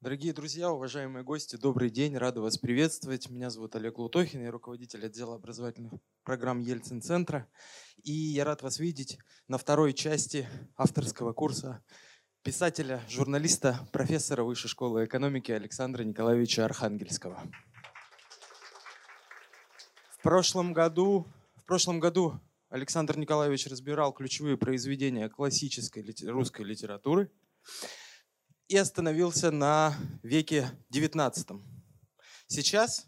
Дорогие друзья, уважаемые гости, добрый день, рада вас приветствовать. Меня зовут Олег Лутохин, я руководитель отдела образовательных программ Ельцин-центра. И я рад вас видеть на второй части авторского курса писателя, журналиста, профессора Высшей школы экономики Александра Николаевича Архангельского. В прошлом году, в прошлом году Александр Николаевич разбирал ключевые произведения классической русской литературы – и остановился на веке XIX. Сейчас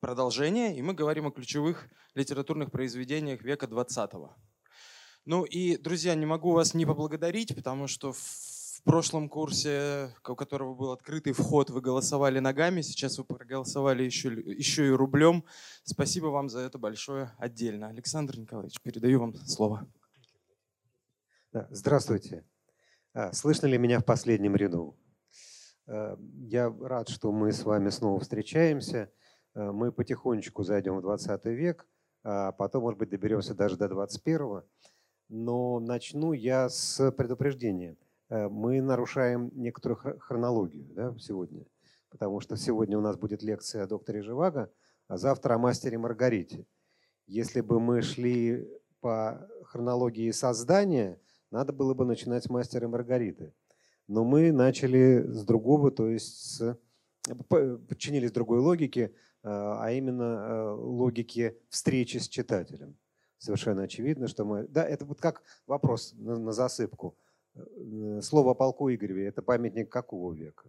продолжение, и мы говорим о ключевых литературных произведениях века XX. Ну и, друзья, не могу вас не поблагодарить, потому что в прошлом курсе, у которого был открытый вход, вы голосовали ногами, сейчас вы проголосовали еще, еще и рублем. Спасибо вам за это большое отдельно. Александр Николаевич, передаю вам слово. Здравствуйте. А, слышно ли меня в последнем ряду? Э, я рад, что мы с вами снова встречаемся. Э, мы потихонечку зайдем в 20 век, а потом, может быть, доберемся даже до 21. Но начну я с предупреждения. Э, мы нарушаем некоторую хронологию да, сегодня, потому что сегодня у нас будет лекция о докторе Живаго, а завтра о мастере Маргарите. Если бы мы шли по хронологии создания – надо было бы начинать с мастера Маргариты. Но мы начали с другого, то есть с, подчинились другой логике, а, а именно э, логике встречи с читателем. Совершенно очевидно, что мы... Да, это вот как вопрос на, на засыпку. Э, слово о полку Игореве – это памятник какого века?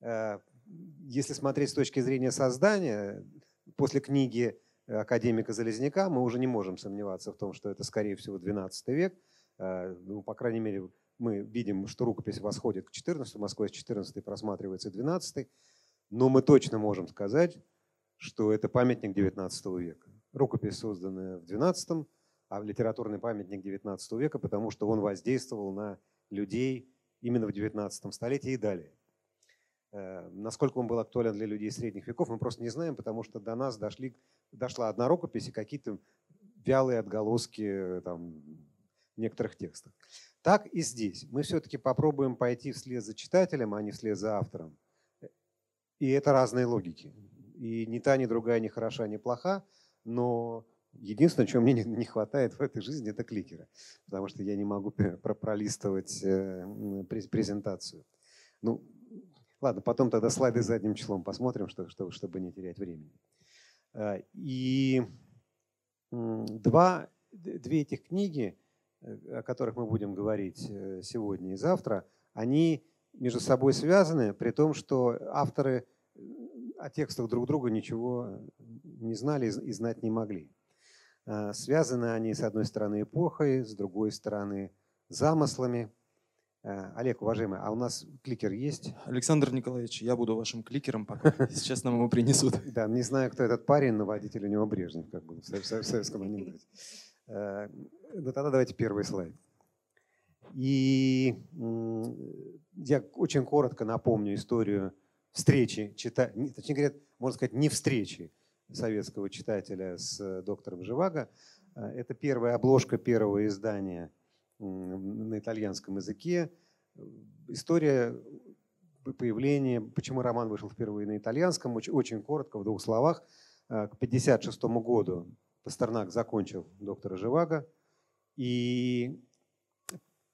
Э, если смотреть с точки зрения создания, после книги академика Залезняка, мы уже не можем сомневаться в том, что это, скорее всего, XII век. Э, ну, по крайней мере, мы видим, что рукопись восходит к XIV, Москва с XIV просматривается XII. Но мы точно можем сказать, что это памятник XIX века. Рукопись созданная в XII, а литературный памятник XIX века, потому что он воздействовал на людей именно в XIX столетии и далее. Э, насколько он был актуален для людей средних веков, мы просто не знаем, потому что до нас дошли, дошла одна рукопись и какие-то вялые отголоски э, там, некоторых текстов. Так и здесь. Мы все-таки попробуем пойти вслед за читателем, а не вслед за автором. И это разные логики. И ни та, ни другая не хороша, ни плоха, но единственное, чего мне не хватает в этой жизни, это кликера. Потому что я не могу пролистывать э, презентацию. Ну, Ладно, потом тогда слайды задним числом посмотрим, что, что, чтобы не терять времени. Э, и два, две этих книги, э, о которых мы будем говорить э, сегодня и завтра, они между собой связаны, при том, что авторы о текстах друг друга ничего не знали и знать не могли. Связаны они, с одной стороны, эпохой, с другой стороны, замыслами – Олег, уважаемый, а у нас кликер есть? Александр Николаевич, я буду вашим кликером, пока сейчас нам его принесут. Да, не знаю, кто этот парень, но водитель у него Брежнев, как бы в советском анекдоте. Э, ну тогда давайте первый слайд. И я очень коротко напомню историю встречи, чита... точнее говоря, можно сказать, не встречи советского читателя с доктором Живаго. Э, это первая обложка первого издания – на итальянском языке. История появления, почему роман вышел впервые на итальянском, очень, очень коротко, в двух словах. Э, к 1956 году Пастернак закончил доктора Живаго. И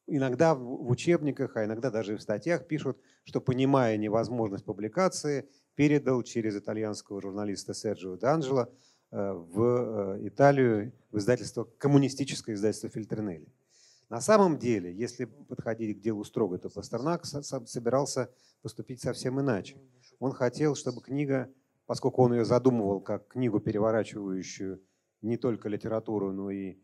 иногда в учебниках, а иногда даже и в статьях пишут, что, понимая невозможность публикации, передал через итальянского журналиста Серджио Д'Анджело э, в э, Италию в издательство, коммунистическое издательство Фильтринелли. На самом деле, если подходить к делу строго, то Пастернак собирался поступить совсем иначе. Он хотел, чтобы книга, поскольку он ее задумывал как книгу, переворачивающую не только литературу, но и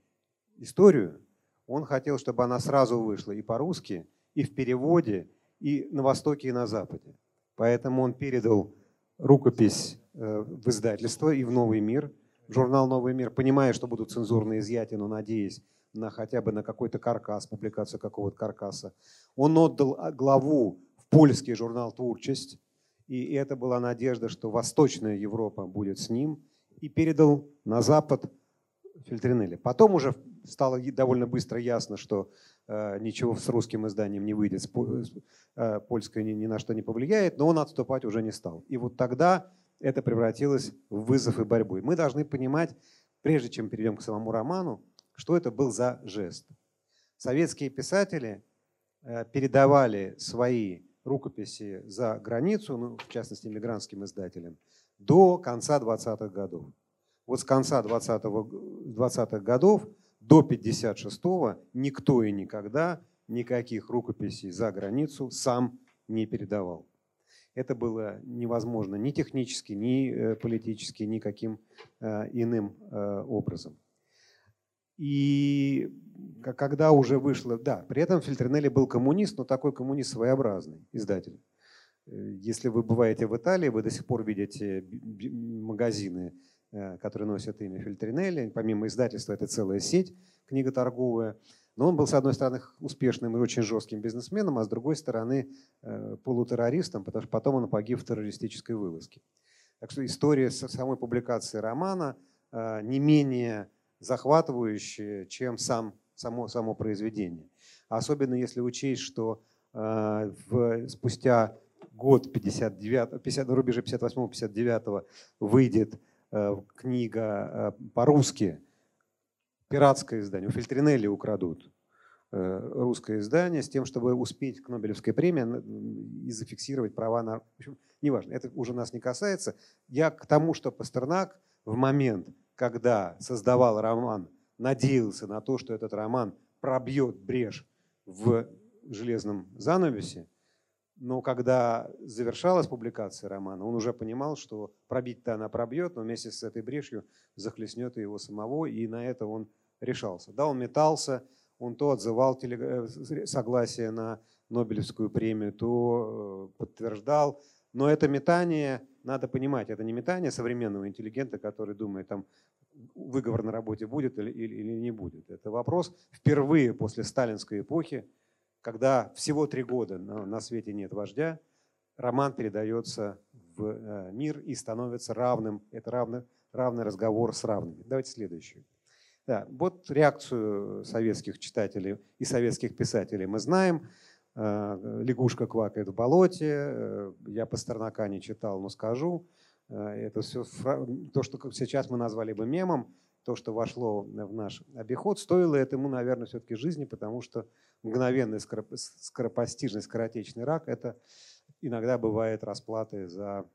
историю, он хотел, чтобы она сразу вышла и по-русски, и в переводе, и на Востоке, и на Западе. Поэтому он передал рукопись э, в издательство и в «Новый мир», в журнал «Новый мир», понимая, что будут цензурные изъятия, но надеясь, на хотя бы на какой-то каркас, публикацию какого-то каркаса. Он отдал а, главу в польский журнал «Творчесть», и это была надежда, что Восточная Европа будет с ним, и передал на Запад Фильтринелли. Потом уже стало довольно быстро ясно, что э, ничего с русским изданием не выйдет, э, польское ни, ни на что не повлияет, но он отступать уже не стал. И вот тогда это превратилось в вызов и борьбу. И мы должны понимать, прежде чем перейдем к самому роману, что это был за жест. Советские писатели э, передавали свои рукописи за границу, ну, в частности, мигрантским издателям, до конца 20-х годов. Вот с конца 20-х 20 годов до 56-го никто и никогда никаких рукописей за границу сам не передавал. Это было невозможно ни технически, ни э, политически, никаким э, иным образом. И когда уже вышло, да, при этом Фильтринелли был коммунист, но такой коммунист своеобразный, издатель. Если вы бываете в Италии, вы до сих пор видите магазины, которые носят имя Фильтринелли. Помимо издательства, это целая сеть книготорговая. Но он был, с одной стороны, успешным и очень жестким бизнесменом, а с другой стороны, э, полутеррористом, потому что потом он погиб в террористической вылазке. Так что история самой публикации романа э, не менее захватывающая, чем сам, само, само произведение. Особенно если учесть, что э, в, спустя год 59, 50, на рубеже 58-59 выйдет книга по-русски пиратское издание. У Фильтринелли украдут э, русское издание с тем, чтобы успеть к Нобелевской премии и зафиксировать права на... В общем, неважно, это уже нас не касается. Я к тому, что Пастернак в момент, когда создавал роман, надеялся на то, что этот роман пробьет брешь в железном занавесе, но когда завершалась публикация романа, он уже понимал, что пробить-то она пробьет, но вместе с этой брешью захлестнет и его самого, и на это он решался. Да, он метался, он то отзывал э, согласие на Нобелевскую премию, то э, подтверждал. Но это метание, надо понимать, это не метание современного интеллигента, который думает, там, выговор на работе будет или, или, или не будет. Это вопрос впервые после сталинской эпохи, когда всего три года на, на свете нет вождя, роман передается в э, мир и становится равным. Это равный, равный разговор с равными. Давайте следующую. Да, вот реакцию советских читателей и советских писателей мы знаем. Э, Лягушка квакает в болоте. Э, я Пастернака не читал, но скажу. Э, это все то, что сейчас мы назвали бы мемом, то, что вошло в наш обиход, стоило этому, наверное, все-таки жизни, потому что мгновенный скоропостижный скоротечный рак – это иногда бывает расплатой за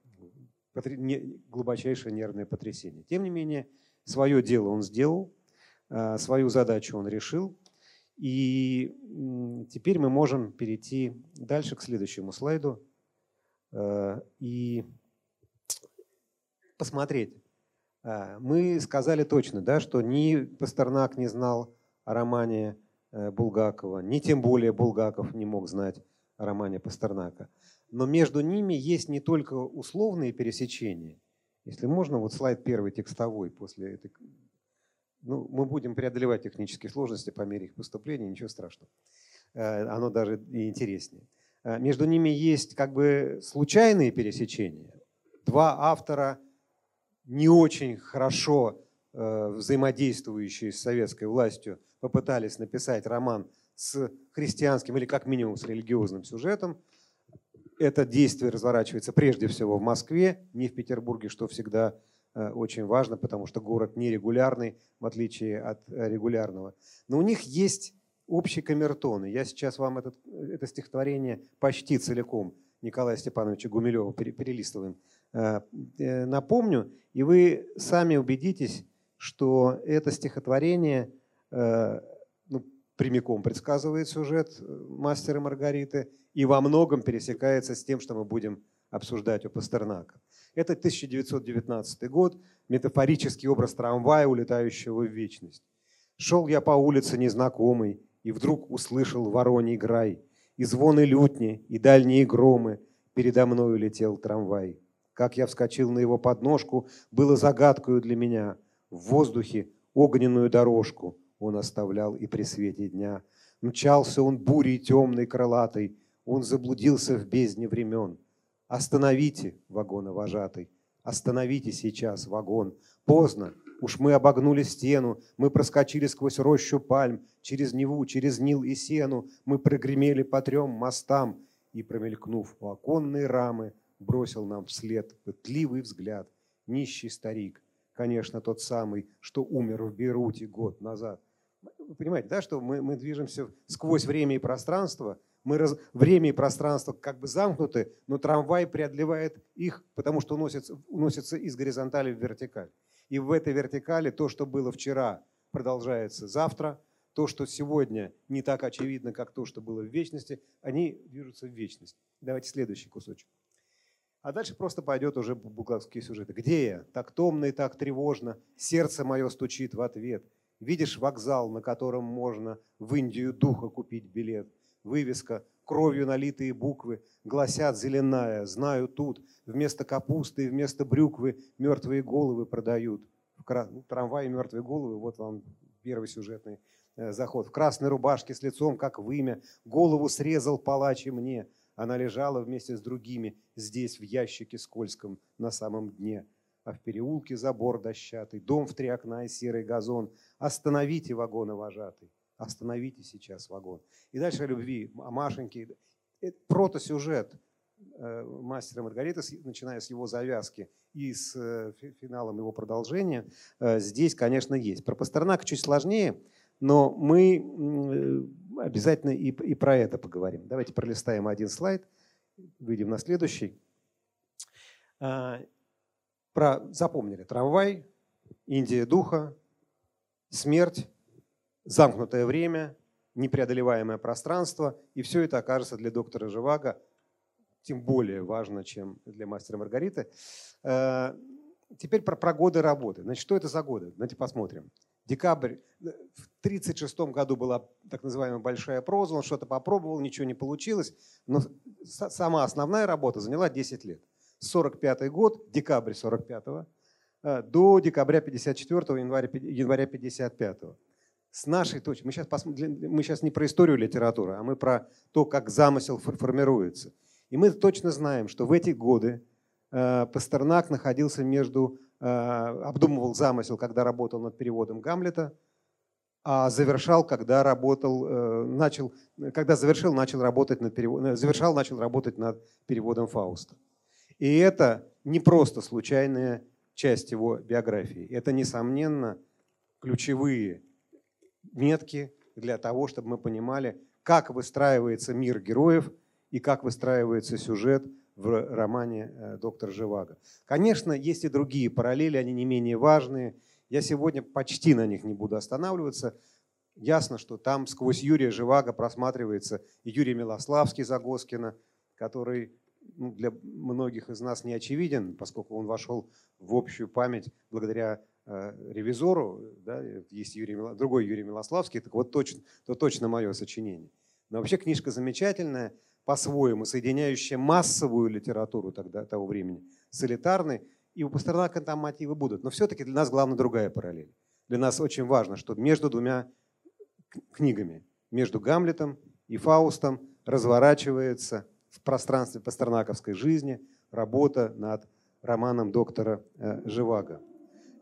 глубочайшее нервное потрясение. Тем не менее, свое дело он сделал – Э, свою задачу он решил. И теперь мы можем перейти дальше к следующему слайду э, и посмотреть. Э, мы сказали точно, да, что ни Пастернак не знал о романе Булгакова, ни тем более Булгаков не мог знать о романе Пастернака. Но между ними есть не только условные пересечения. Если можно, вот слайд первый текстовой после этой ну, мы будем преодолевать технические сложности по мере их поступления, ничего страшного. Э, оно даже и интереснее. Э, между ними есть как бы случайные пересечения. Два автора, не очень хорошо э, взаимодействующие с советской властью, попытались написать роман с христианским или как минимум с религиозным сюжетом. Это действие разворачивается прежде всего в Москве, не в Петербурге, что всегда Э, очень важно, потому что город нерегулярный, в отличие от э, регулярного. Но у них есть общий камертон. И я сейчас вам этот, это стихотворение почти целиком Николая Степановича Гумилева перелистываем. Э, напомню, и вы сами убедитесь, что это стихотворение ну, прямиком предсказывает сюжет «Мастера Маргариты» и во многом пересекается с тем, что мы будем обсуждать у Пастернака. Это 1919 год, метафорический образ трамвая, улетающего в вечность. Шел я по улице незнакомый, и вдруг услышал вороний грай, и звоны лютни, и дальние громы, передо мною летел трамвай. Как я вскочил на его подножку, было загадкою для меня. В воздухе огненную дорожку он оставлял и при свете дня. Мчался он бурей темной крылатой, он заблудился в бездне времен. Остановите, вагоновожатый, остановите сейчас вагон. Поздно, Уж мы обогнули стену, мы проскочили сквозь рощу пальм, через Неву, через Нил и Сену, мы прогремели по трем мостам и, промелькнув у оконной рамы, бросил нам вслед пытливый взгляд нищий старик, конечно, тот самый, что умер в Бейруте год назад. Вы понимаете, да, что мы, мы движемся сквозь время и пространство, мы раз, время и пространство как бы замкнуты, но трамвай преодолевает их, потому что уносится, уносится из горизонтали в вертикаль. И в этой вертикали то, что было вчера, продолжается завтра. То, что сегодня не так очевидно, как то, что было в вечности, они движутся в вечность. Давайте следующий кусочек. А дальше просто пойдет уже буковские сюжеты. Где я? Так томно и так тревожно. Сердце мое стучит в ответ. Видишь вокзал, на котором можно в Индию духа купить билет. Вывеска, кровью налитые буквы, гласят зеленая, знаю тут, вместо капусты и вместо брюквы мертвые головы продают. В кра... ну, трамвае мертвые головы, вот вам первый сюжетный э, заход. В красной рубашке с лицом, как вымя, голову срезал палач и мне. Она лежала вместе с другими здесь, в ящике скользком, на самом дне. А в переулке забор дощатый, дом в три окна и серый газон. Остановите вагоны, вожатый. Остановите сейчас вагон. И дальше о любви, о Машеньке. Это протосюжет э, мастера Маргарита, начиная с его завязки и с э, финалом его продолжения, э, здесь, конечно, есть. Про Пастернака чуть сложнее, но мы обязательно и, и про это поговорим. Давайте пролистаем один слайд, выйдем на следующий. А, про, запомнили, трамвай, Индия духа, смерть, замкнутое время, непреодолеваемое пространство. И все это окажется для доктора Живаго тем более важно, чем для мастера Маргариты. А, теперь про, про годы работы. Значит, что это за годы? Давайте посмотрим декабрь, э, в 1936 году была так называемая большая проза, он что-то попробовал, ничего не получилось, но сама основная работа заняла 10 лет. 45 год, декабрь 45 э, до декабря 54 января, января 55 с нашей точки, мы сейчас, посмотрим, мы сейчас не про историю литературы, а мы про то, как замысел формируется. И мы точно знаем, что в эти годы э, Пастернак находился между обдумывал замысел, когда работал над переводом Гамлета, а завершал, когда работал, э, начал, когда завершил, начал работать над переводом, э, завершал, начал работать над переводом Фауста. И это не просто случайная часть его биографии. Это, несомненно, ключевые метки для того, чтобы мы понимали, как выстраивается мир героев и как выстраивается сюжет в романе э, «Доктор Живаго». Конечно, есть и другие параллели, они не менее важные. Я сегодня почти на них не буду останавливаться. Ясно, что там сквозь Юрия Живаго просматривается Юрий Милославский Загоскина, который ну, для многих из нас не очевиден, поскольку он вошел в общую память благодаря э, ревизору. Да, есть Юрий, другой Юрий Милославский, так вот точно, то точно мое сочинение. Но вообще книжка замечательная по-своему, соединяющая массовую литературу тогда, того времени с элитарной. И у Пастернака там мотивы будут. Но все-таки для нас главная другая параллель. Для нас очень важно, что между двумя книгами, между Гамлетом и Фаустом разворачивается в пространстве пастернаковской жизни работа над романом доктора э, Живаго.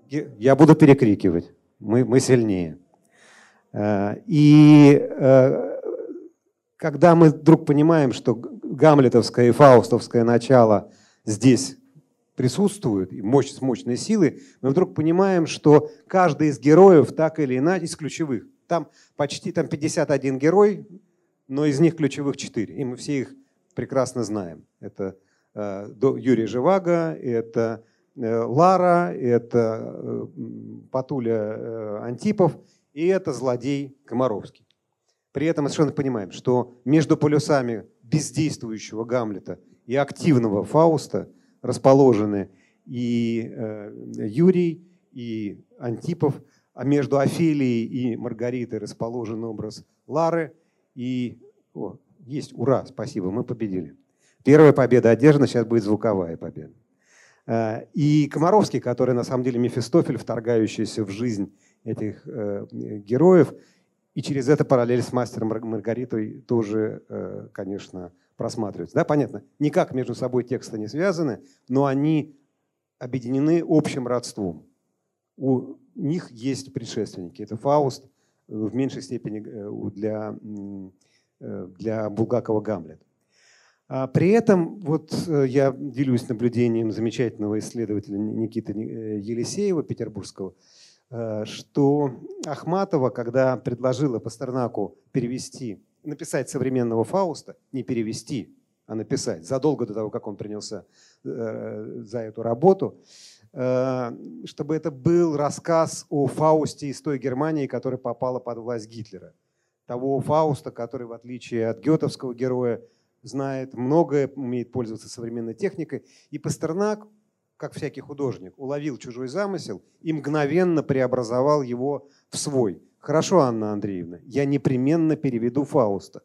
Я буду перекрикивать, мы, мы сильнее. Э, и э, когда мы вдруг понимаем, что гамлетовское и фаустовское начало здесь присутствуют, и мощь, мощные силы, мы вдруг понимаем, что каждый из героев так или иначе, из ключевых, там почти там 51 герой, но из них ключевых 4, и мы все их прекрасно знаем. Это э, Юрий Живаго, это э, Лара, это э, Патуля э, Антипов, и это злодей Комаровский. При этом мы совершенно понимаем, что между полюсами бездействующего Гамлета и активного Фауста расположены и э, Юрий, и Антипов, а между Офелией и Маргаритой расположен образ Лары. И о, есть, ура, спасибо, мы победили. Первая победа одержана, сейчас будет звуковая победа. Э, и Комаровский, который на самом деле Мефистофель, вторгающийся в жизнь этих э, героев – и через это параллель с мастером Маргаритой тоже, э, конечно, просматривается. Да, понятно, никак между собой тексты не связаны, но они объединены общим родством. У них есть предшественники. Это Фауст, в меньшей степени для, для Булгакова Гамлет. А при этом вот я делюсь наблюдением замечательного исследователя Никиты Елисеева, петербургского, что Ахматова, когда предложила Пастернаку перевести, написать современного Фауста, не перевести, а написать, задолго до того, как он принялся э, за эту работу, э, чтобы это был рассказ о Фаусте из той Германии, которая попала под власть Гитлера. Того Фауста, который, в отличие от гетовского героя, знает многое, умеет пользоваться современной техникой. И Пастернак, как всякий художник, уловил чужой замысел и мгновенно преобразовал его в свой. Хорошо, Анна Андреевна, я непременно переведу Фауста.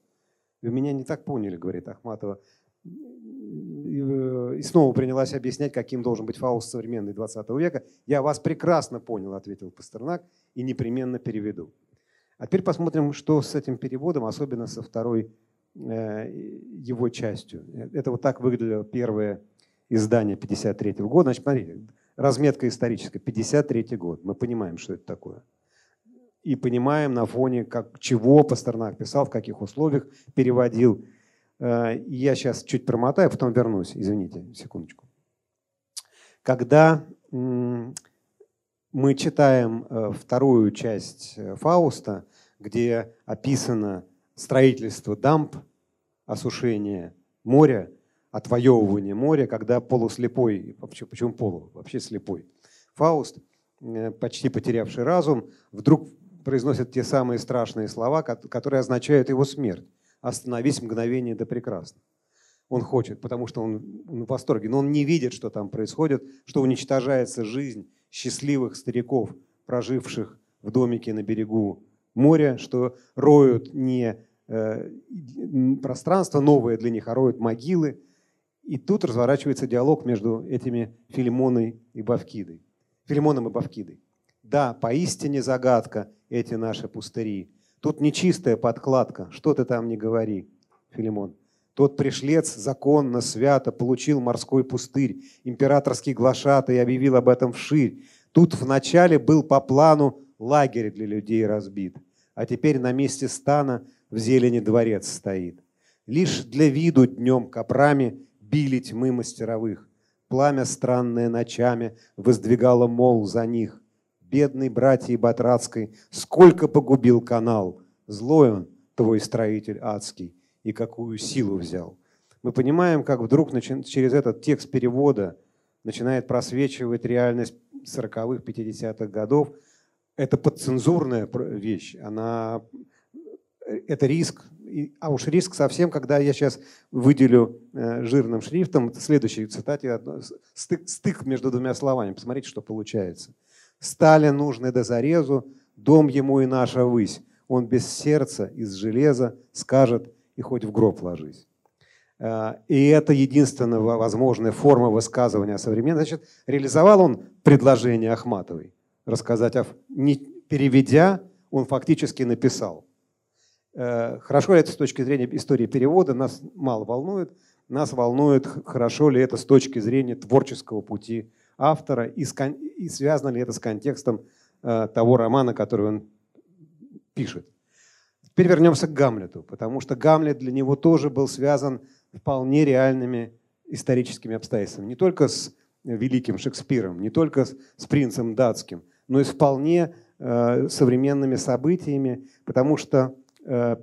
Вы меня не так поняли, говорит Ахматова. И снова принялась объяснять, каким должен быть Фауст современный 20 века. Я вас прекрасно понял, ответил Пастернак, и непременно переведу. А теперь посмотрим, что с этим переводом, особенно со второй э, его частью. Это вот так выглядело первое издание 53 -го года. Значит, смотрите, разметка историческая, 53 год. Мы понимаем, что это такое и понимаем на фоне как, чего Пастернак писал, в каких условиях переводил. Э, я сейчас чуть промотаю, потом вернусь. Извините, секундочку. Когда мы читаем э, вторую часть э, Фауста, где описано строительство дамб, осушение моря, отвоевывание моря, когда полуслепой, почему полу, вообще слепой, Фауст, почти потерявший разум, вдруг произносит те самые страшные слова, которые означают его смерть. Остановись мгновение да прекрасно. Он хочет, потому что он в восторге, но он не видит, что там происходит, что уничтожается жизнь счастливых стариков, проживших в домике на берегу моря, что роют не э, пространство новое для них, а роют могилы. И тут разворачивается диалог между этими Филимоной и Бавкидой. Филимоном и Бавкидой. Да, поистине загадка эти наши пустыри. Тут нечистая подкладка, что ты там не говори, Филимон. Тот пришлец законно, свято получил морской пустырь, императорский глашатый объявил об этом вширь. Тут вначале был по плану лагерь для людей разбит, а теперь на месте стана в зелени дворец стоит. Лишь для виду днем копрами били тьмы мастеровых. Пламя странное ночами воздвигало мол за них бедный братьей Батрацкой, сколько погубил канал. Злой он, твой строитель адский, и какую силу взял. Мы понимаем, как вдруг через этот текст перевода начинает просвечивать реальность 40-х, 50-х годов. Это подцензурная вещь, она, это риск, а уж риск совсем, когда я сейчас выделю э, жирным шрифтом, следующей цитате, стык, стык между двумя словами, посмотрите, что получается – Стали нужны до зарезу, дом ему и наша высь. Он без сердца, из железа скажет, и хоть в гроб ложись. А, и это единственная возможная форма высказывания о современном. Значит, реализовал он предложение Ахматовой рассказать, о... не переведя, он фактически написал. Э, хорошо ли это с точки зрения истории перевода, нас мало волнует. Нас волнует, хорошо ли это с точки зрения творческого пути автора и, и связано ли это с контекстом э, того романа, который он пишет. Теперь вернемся к Гамлету, потому что Гамлет для него тоже был связан вполне реальными историческими обстоятельствами. Не только с великим Шекспиром, не только с, принцем датским, но и с вполне э, современными событиями, потому что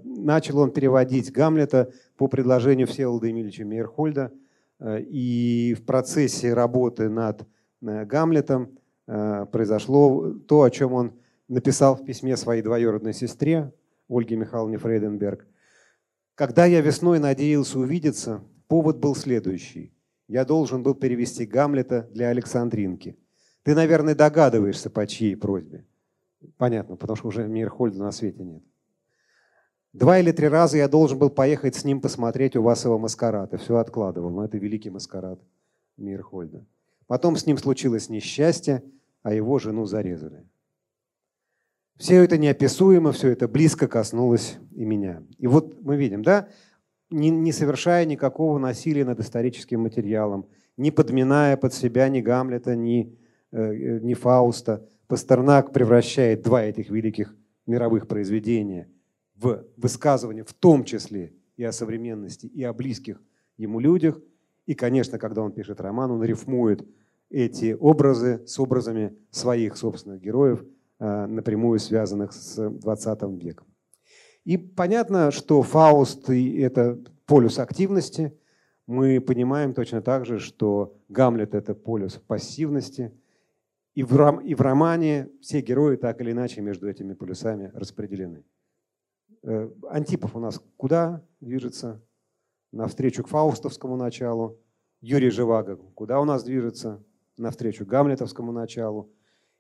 начал он переводить Гамлета по предложению Всеволода Емельевича Мейерхольда, э, и в процессе работы над Э, Гамлетом э, произошло то, о чем он написал в письме своей двоюродной сестре Ольге Михайловне Фрейденберг. Когда я весной надеялся увидеться, повод был следующий. Я должен был перевести Гамлета для Александринки. Ты, наверное, догадываешься, по чьей просьбе. Понятно, потому что уже Мирхольда на свете нет. Два или три раза я должен был поехать с ним посмотреть у вас его маскарад. И все откладывал. Но это великий маскарад Мирхольда. Потом с ним случилось несчастье, а его жену зарезали. Все это неописуемо, все это близко коснулось и меня. И вот мы видим, да, не, не совершая никакого насилия над историческим материалом, не подминая под себя ни Гамлета, ни, э, ни Фауста, Пастернак превращает два этих великих мировых произведения в высказывание, в том числе и о современности, и о близких ему людях. И, конечно, когда он пишет роман, он рифмует эти образы с образами своих собственных героев, э, напрямую связанных с 20 веком. И понятно, что Фауст – это полюс активности. Мы понимаем точно так же, что Гамлет – это полюс пассивности. И в, ром, и в романе все герои так или иначе между этими полюсами распределены. Э, Антипов у нас куда движется? Навстречу к фаустовскому началу. Юрий Живаго куда у нас движется? Навстречу гамлетовскому началу.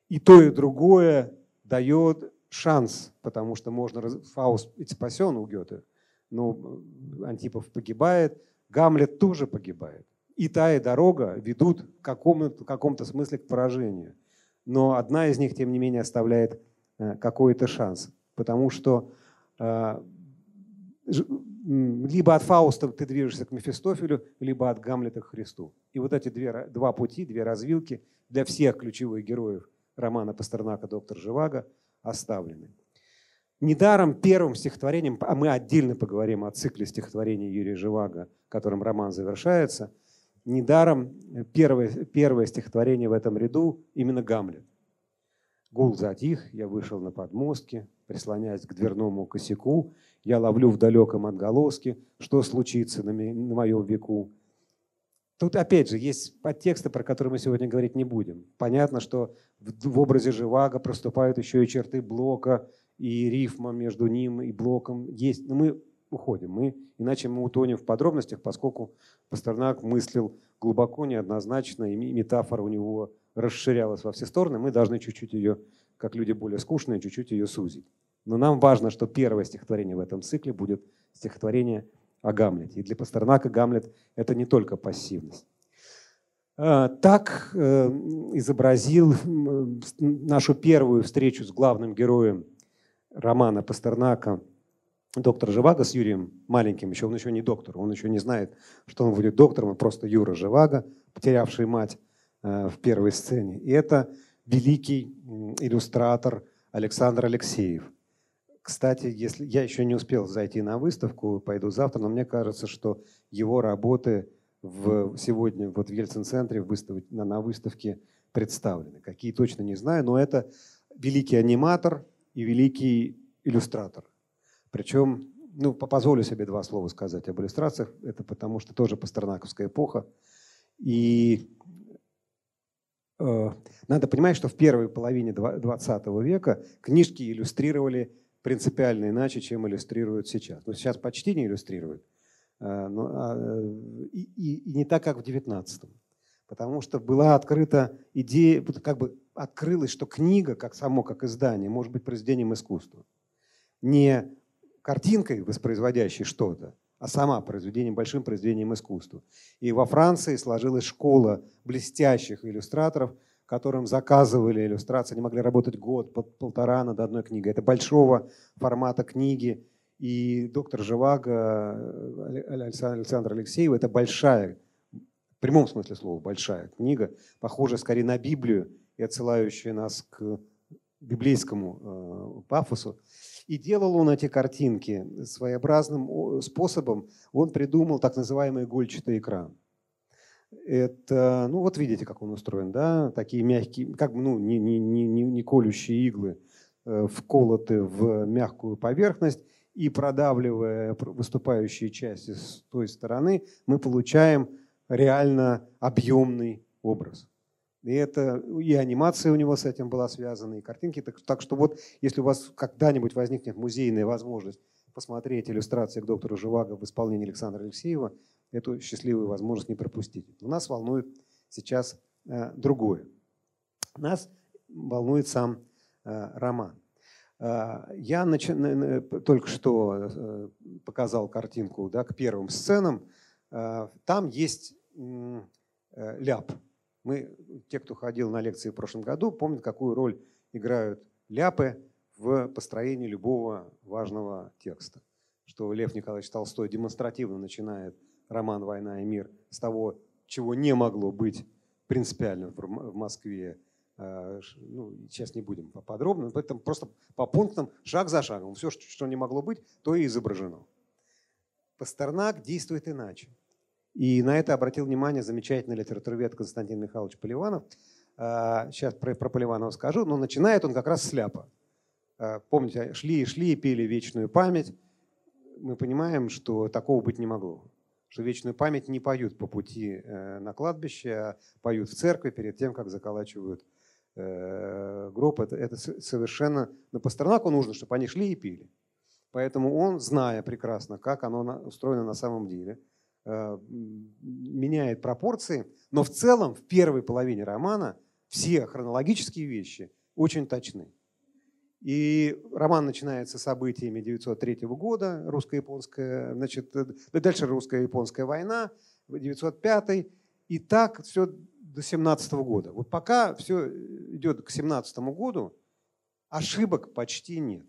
И то, и другое дает шанс, потому что можно... Фауст спасен у Гёте, но Антипов погибает, Гамлет тоже погибает. И та, и дорога ведут в каком-то, каком смысле к поражению. Но одна из них, тем не менее, оставляет э, какой-то шанс. Потому что э, либо от Фауста ты движешься к Мефистофелю, либо от Гамлета к Христу. И вот эти две, два пути, две развилки для всех ключевых героев романа Пастернака «Доктор Живаго» оставлены. Недаром первым стихотворением, а мы отдельно поговорим о цикле стихотворений Юрия Живаго, которым роман завершается, недаром первое, первое стихотворение в этом ряду именно Гамлет. Гул затих, я вышел на подмостки, прислоняясь к дверному косяку, я ловлю в далеком отголоске, что случится на, на моем веку. Тут опять же есть подтексты, про которые мы сегодня говорить не будем. Понятно, что в, в образе Живаго проступают еще и черты Блока, и рифма между ним и Блоком есть. Но мы уходим, мы, иначе мы утонем в подробностях, поскольку Пастернак мыслил глубоко, неоднозначно, и метафора у него расширялась во все стороны. Мы должны чуть-чуть ее, как люди более скучные, чуть-чуть ее сузить. Но нам важно, что первое стихотворение в этом цикле будет стихотворение о Гамлете. И для Пастернака Гамлет – это не только пассивность. А, так э, изобразил нашу первую встречу с главным героем романа Пастернака доктор Живаго с Юрием маленьким, еще он еще не доктор, он еще не знает, что он будет доктором, он просто Юра Живаго, потерявший мать э, в первой сцене. И это великий иллюстратор Александр Алексеев. Кстати, если я еще не успел зайти на выставку, пойду завтра, но мне кажется, что его работы в, сегодня вот в Ельцин-центре выставить, на, на выставке представлены. Какие точно не знаю, но это великий аниматор и великий иллюстратор. Причем, ну, позволю себе два слова сказать об иллюстрациях. Это потому что тоже пастернаковская эпоха. И надо понимать, что в первой половине 20 века книжки иллюстрировали принципиально иначе, чем иллюстрируют сейчас. Ну, сейчас почти не иллюстрируют. Э, но, а, и, и, и не так, как в 19-м. Потому что была открыта идея, как бы открылось, что книга, как само, как издание, может быть произведением искусства. Не картинкой, воспроизводящей что-то, а сама произведением, большим произведением искусства. И во Франции сложилась школа блестящих иллюстраторов, которым заказывали иллюстрации, они могли работать год, полтора над одной книгой. Это большого формата книги. И доктор Живаго, Александр Алексеев, это большая, в прямом смысле слова, большая книга, похожая скорее на Библию и отсылающая нас к библейскому э, пафосу. И делал он эти картинки своеобразным способом. Он придумал так называемый игольчатый экран. Это, ну вот видите, как он устроен, да, такие мягкие, как бы, ну, не, не, не, не колющие иглы, э, вколоты в мягкую поверхность, и продавливая выступающие части с той стороны, мы получаем реально объемный образ. И это и анимация у него с этим была связана, и картинки. Так, так что вот, если у вас когда-нибудь возникнет музейная возможность посмотреть иллюстрации к доктору Живаго в исполнении Александра Алексеева, эту счастливую возможность не пропустить. Но нас волнует сейчас э, другое. Нас волнует сам э, роман. Э, я нач... только что э, показал картинку да, к первым сценам. Э, там есть э, ляп. Мы, те, кто ходил на лекции в прошлом году, помнят, какую роль играют ляпы в построении любого важного текста. Что Лев Николаевич Толстой демонстративно начинает роман «Война и мир» с того, чего не могло быть принципиально в Москве Э, ну, сейчас не будем подробно, поэтому просто по пунктам, шаг за шагом. Все, что не могло быть, то и изображено. Пастернак действует иначе. И на это обратил внимание замечательный литературовед Константин Михайлович Поливанов. Сейчас э, про, про Поливанова скажу, но начинает он как раз сляпо. Э, помните, шли и шли и пели вечную память. Мы понимаем, что такого быть не могло что вечную память не поют по пути на кладбище, а поют в церкви перед тем, как заколачивают Э, гроб, это, это совершенно... На Пастернаку нужно, чтобы они шли и пили. Поэтому он, зная прекрасно, как оно устроено на самом деле, э, меняет пропорции, но в целом в первой половине романа все хронологические вещи очень точны. И роман начинается событиями 903 года, русско-японская, значит, э, дальше русско-японская война, 905 и так все до 17 года. Вот пока все идет к 17 году, ошибок почти нет.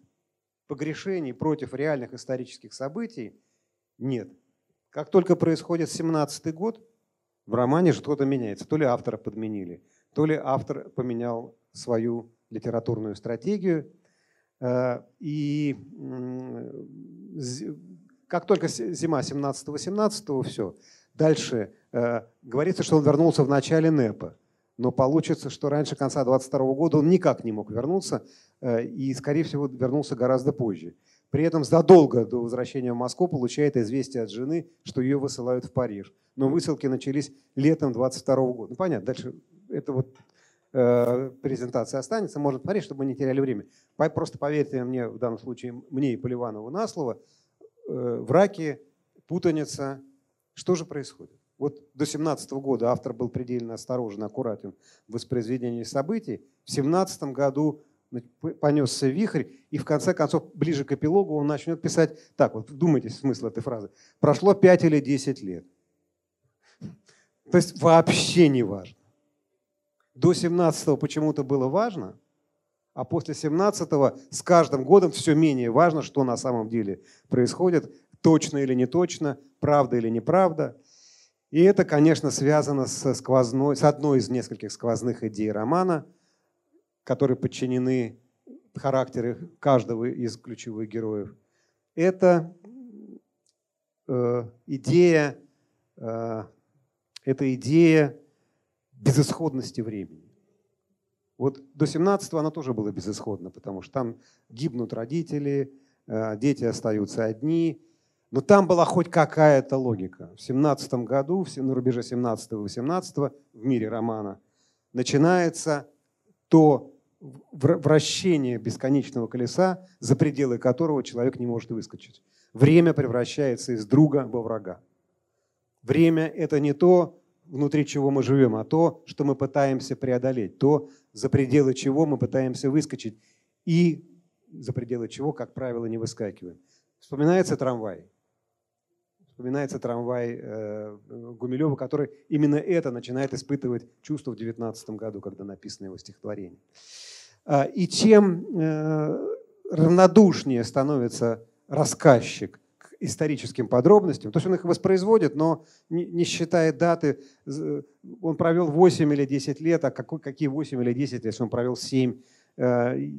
Погрешений против реальных исторических событий нет. Как только происходит 17 год, в романе что-то меняется. То ли автора подменили, то ли автор поменял свою литературную стратегию. Э, и как только зима 17-18, все. Дальше э, говорится, что он вернулся в начале НЭПа. Но получится, что раньше конца 22 года он никак не мог вернуться э, и, скорее всего, вернулся гораздо позже. При этом задолго до возвращения в Москву получает известие от жены, что ее высылают в Париж. Но высылки начались летом 22 года. Ну, понятно, дальше это вот э, презентация останется, можно смотреть, чтобы мы не теряли время. Просто поверьте мне, в данном случае, мне и Поливанову на слово, э, в раке путаница, что же происходит? Вот до 17 года автор был предельно осторожен, аккуратен в воспроизведении событий. В 17 году понесся вихрь, и в конце концов, ближе к эпилогу, он начнет писать так, вот вдумайтесь в смысл этой фразы. Прошло 5 или 10 лет. То есть вообще не важно. До 17 почему-то было важно, а после 17 с каждым годом все менее важно, что на самом деле происходит, точно или не точно, правда или неправда. И это, конечно, связано с, сквозной, с одной из нескольких сквозных идей романа, которые подчинены характеру каждого из ключевых героев. Это э, идея, э, это идея безысходности времени. Вот до 17-го она тоже была безысходна, потому что там гибнут родители, э, дети остаются одни, но там была хоть какая-то логика. В 17 году, на рубеже 17-18 в мире романа, начинается то вращение бесконечного колеса, за пределы которого человек не может выскочить. Время превращается из друга во врага. Время – это не то, внутри чего мы живем, а то, что мы пытаемся преодолеть, то, за пределы чего мы пытаемся выскочить, и за пределы чего, как правило, не выскакиваем. Вспоминается трамвай вспоминается трамвай э, Гумилева, который именно это начинает испытывать чувство в 19 году, когда написано его стихотворение. А, и чем э, равнодушнее становится рассказчик к историческим подробностям, то есть он их воспроизводит, но не считает даты, он провел 8 или 10 лет, а какие 8 или 10, если он провел 7 э,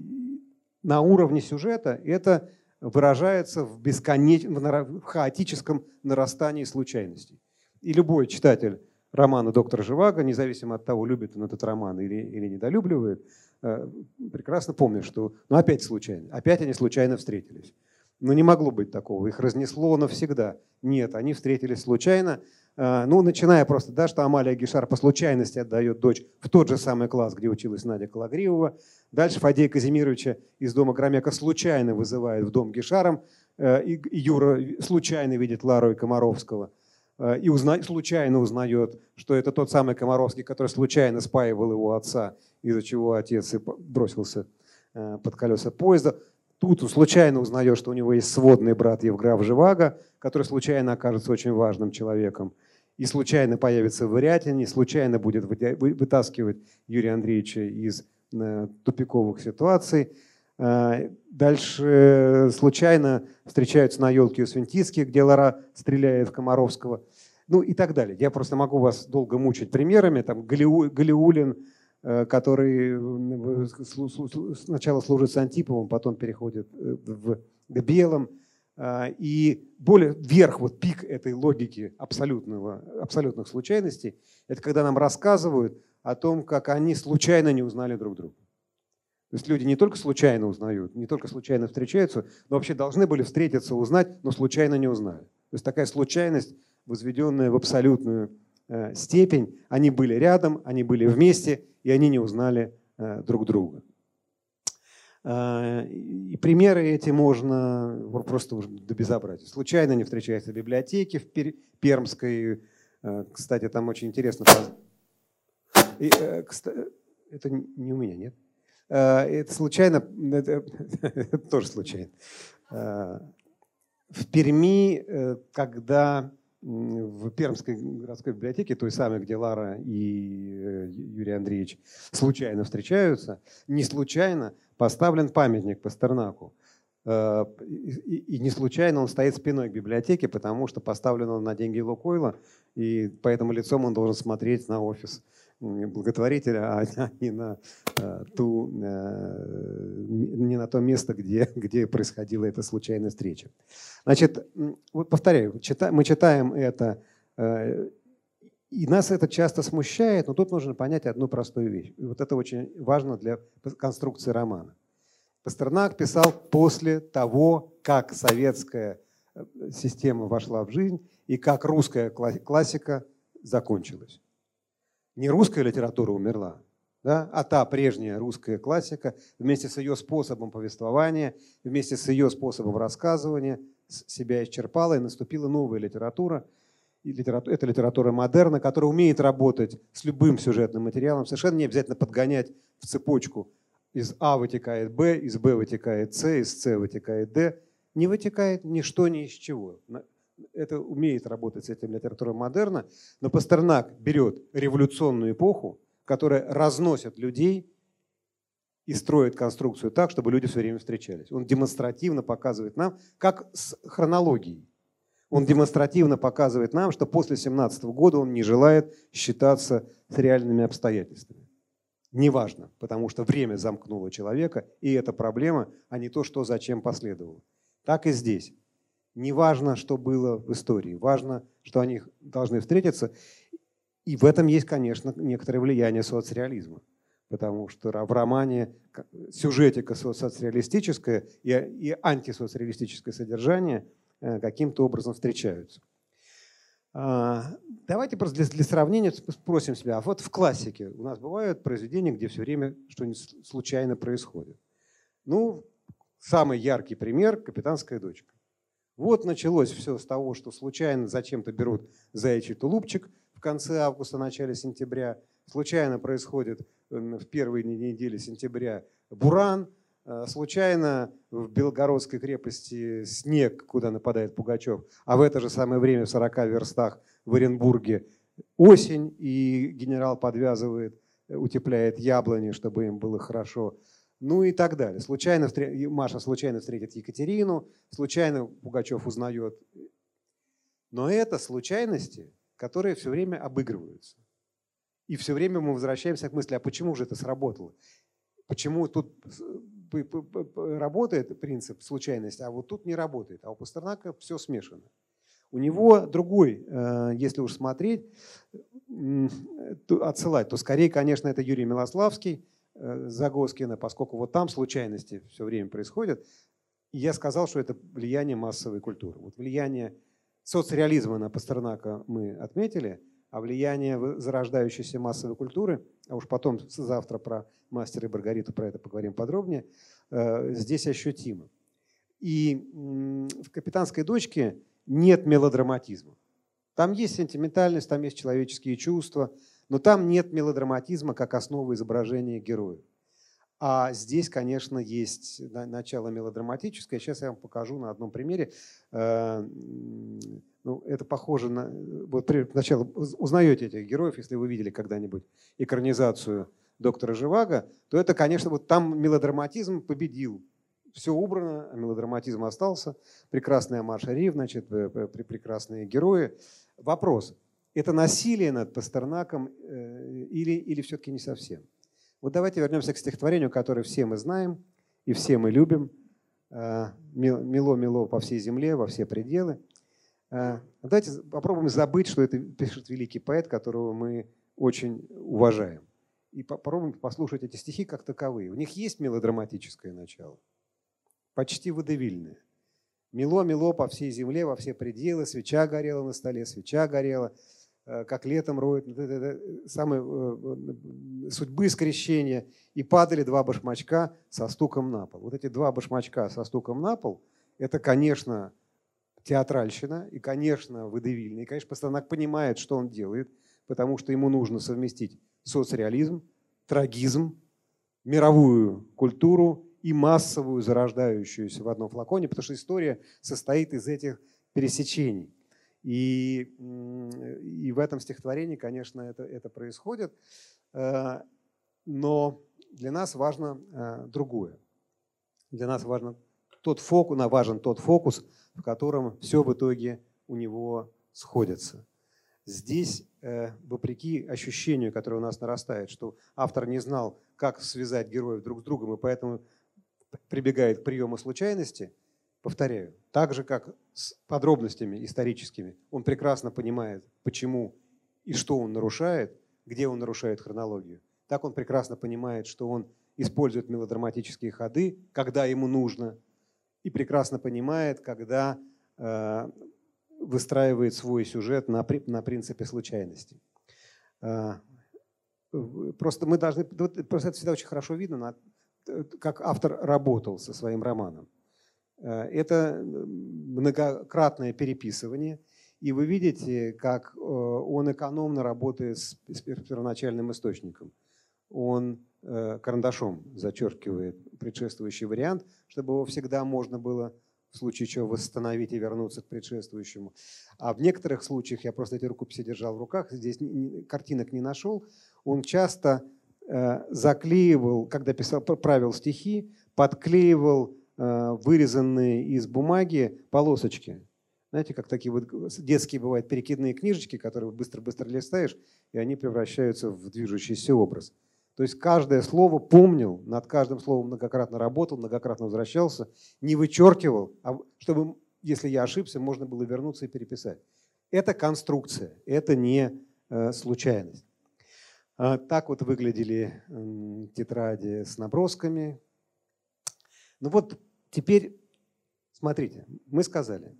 на уровне сюжета, это выражается в, бесконеч... в хаотическом нарастании случайностей. И любой читатель романа «Доктор Живаго», независимо от того, любит он этот роман или, или недолюбливает, э, прекрасно помнит, что ну, опять случайно, опять они случайно встретились. Но не могло быть такого, их разнесло навсегда. Нет, они встретились случайно, э, ну, начиная просто, да, что Амалия Гишар по случайности отдает дочь в тот же самый класс, где училась Надя Калагриева, Дальше Фадея Казимировича из дома Громяка случайно вызывает в дом Гишаром, э, и Юра случайно видит Лару и Комаровского. Э, и узна, случайно узнает, что это тот самый Комаровский, который случайно спаивал его отца, из-за чего отец и бросился э, под колеса поезда. Тут он случайно узнает, что у него есть сводный брат Евграф Живаго, который случайно окажется очень важным человеком. И случайно появится в Вырятине, случайно будет вытаскивать Юрия Андреевича из тупиковых ситуаций. Э, дальше случайно встречаются на елке у Свинтиски, где Лара стреляет в Комаровского. Ну и так далее. Я просто могу вас долго мучить примерами. Там Галиулин который сначала служит с Антиповым, потом переходит в, к белым. И более верх, вот пик этой логики абсолютного, абсолютных случайностей, это когда нам рассказывают о том, как они случайно не узнали друг друга. То есть люди не только случайно узнают, не только случайно встречаются, но вообще должны были встретиться, узнать, но случайно не узнали. То есть такая случайность, возведенная в абсолютную э, степень, они были рядом, они были вместе, и они не узнали э, друг друга. Э, и примеры эти можно просто уже до безобразия. Случайно не встречаются в библиотеке в Пермской. Кстати, там очень интересно. И, это не у меня, нет? Э, это случайно, это, это тоже случайно. Э, в Перми, э, когда в Пермской городской библиотеке, той самой, где Лара и Юрий Андреевич случайно встречаются, не случайно поставлен памятник Пастернаку. И не случайно он стоит спиной к библиотеке, потому что поставлен он на деньги Лукойла, и поэтому лицом он должен смотреть на офис благотворителя, а не на, э, ту, э, не на то место, где, где происходила эта случайная встреча. Значит, вот повторяю, мы читаем это, э, и нас это часто смущает, но тут нужно понять одну простую вещь. И вот это очень важно для конструкции романа. Пастернак писал после того, как советская система вошла в жизнь и как русская классика закончилась не русская литература умерла, да, а та прежняя русская классика вместе с ее способом повествования, вместе с ее способом рассказывания себя исчерпала, и наступила новая литература. И литература это литература модерна, которая умеет работать с любым сюжетным материалом, совершенно не обязательно подгонять в цепочку из А вытекает Б, из Б вытекает С, из С вытекает Д. Не вытекает ничто ни из чего это умеет работать с этим литература модерна, но Пастернак берет революционную эпоху, которая разносит людей и строит конструкцию так, чтобы люди все время встречались. Он демонстративно показывает нам, как с хронологией. Он демонстративно показывает нам, что после 17 года он не желает считаться с реальными обстоятельствами. Неважно, потому что время замкнуло человека, и это проблема, а не то, что зачем последовало. Так и здесь. Не важно, что было в истории, важно, что они должны встретиться. И в этом есть, конечно, некоторое влияние соцреализма. Потому что в романе сюжетика соцреалистическая и, и антисоцреалистическое содержание э, каким-то образом встречаются. А, давайте просто для, для сравнения спросим себя, а вот в классике у нас бывают произведения, где все время что-нибудь случайно происходит. Ну, самый яркий пример – «Капитанская дочка». Вот началось все с того, что случайно зачем-то берут заячий тулупчик в конце августа, начале сентября. Случайно происходит в первые недели сентября буран. Э, случайно в Белгородской крепости снег, куда нападает Пугачев. А в это же самое время в 40 верстах в Оренбурге осень, и генерал подвязывает, утепляет яблони, чтобы им было хорошо ну и так далее. Случайно Маша случайно встретит Екатерину, случайно Пугачев узнает. Но это случайности, которые все время обыгрываются. И все время мы возвращаемся к мысли, а почему же это сработало? Почему тут работает принцип случайности, а вот тут не работает, а у Пастернака все смешано. У него другой, э, если уж смотреть, отсылать, то скорее, конечно, это Юрий Милославский – Э, Загоскина, поскольку вот там случайности все время происходят. И я сказал, что это влияние массовой культуры. Вот влияние соцреализма на Пастернака мы отметили, а влияние зарождающейся массовой культуры, а уж потом завтра про мастера и Маргариту про это поговорим подробнее, э, здесь ощутимо. И в «Капитанской дочке» нет мелодраматизма. Там есть сентиментальность, там есть человеческие чувства – но там нет мелодраматизма как основы изображения героев. А здесь, конечно, есть начало мелодраматическое. Сейчас я вам покажу на одном примере. Э, ну, это похоже на... Вот сначала узнаете этих героев, если вы видели когда-нибудь экранизацию доктора Живаго, то это, конечно, вот там мелодраматизм победил. Все убрано, а мелодраматизм остался. Прекрасная Маша Рив, значит, прекрасные герои. Вопрос, это насилие над Пастернаком э, или, или все-таки не совсем? Вот давайте вернемся к стихотворению, которое все мы знаем и все мы любим. «Мило-мило по всей земле, во все пределы». Давайте попробуем забыть, что это пишет великий поэт, которого мы очень уважаем. И попробуем послушать эти стихи как таковые. У них есть мелодраматическое начало, почти водевильное. Мело-мело по всей земле, во все пределы, свеча горела на столе, свеча горела, э, как летом роют, самые э, судьбы скрещения. И падали два башмачка со стуком на пол. Вот эти два башмачка со стуком на пол, это, конечно, театральщина и, конечно, водевильный. И, конечно, Пастернак понимает, что он делает, потому что ему нужно совместить соцреализм, трагизм, мировую культуру и массовую зарождающуюся в одном флаконе, потому что история состоит из этих пересечений. И, и в этом стихотворении, конечно, это, это происходит. Э, но для нас важно э, другое. Для нас важно тот фокус, важен тот фокус, в котором все в итоге у него сходится. Здесь, э, вопреки ощущению, которое у нас нарастает, что автор не знал, как связать героев друг с другом, и поэтому прибегает к приему случайности, повторяю, так же, как с подробностями историческими, он прекрасно понимает, почему и что он нарушает, где он нарушает хронологию. Так он прекрасно понимает, что он использует мелодраматические ходы, когда ему нужно, и прекрасно понимает, когда э, выстраивает свой сюжет на, на принципе случайности. А, просто мы должны, просто это всегда очень хорошо видно, как автор работал со своим романом. А, это многократное переписывание, и вы видите, как э, он экономно работает с первоначальным источником. Он э, карандашом зачеркивает предшествующий вариант, чтобы его всегда можно было в случае чего восстановить и вернуться к предшествующему. А в некоторых случаях, я просто эти рукописи держал в руках, здесь картинок не нашел, он часто э, заклеивал, когда писал, правил стихи, подклеивал э, вырезанные из бумаги полосочки. Знаете, как такие вот детские бывают перекидные книжечки, которые быстро-быстро листаешь, и они превращаются в движущийся образ. То есть каждое слово помнил, над каждым словом многократно работал, многократно возвращался, не вычеркивал, а чтобы, если я ошибся, можно было вернуться и переписать. Это конструкция, это не э, случайность. А, так вот выглядели э, тетради с набросками. Ну вот теперь, смотрите, мы сказали,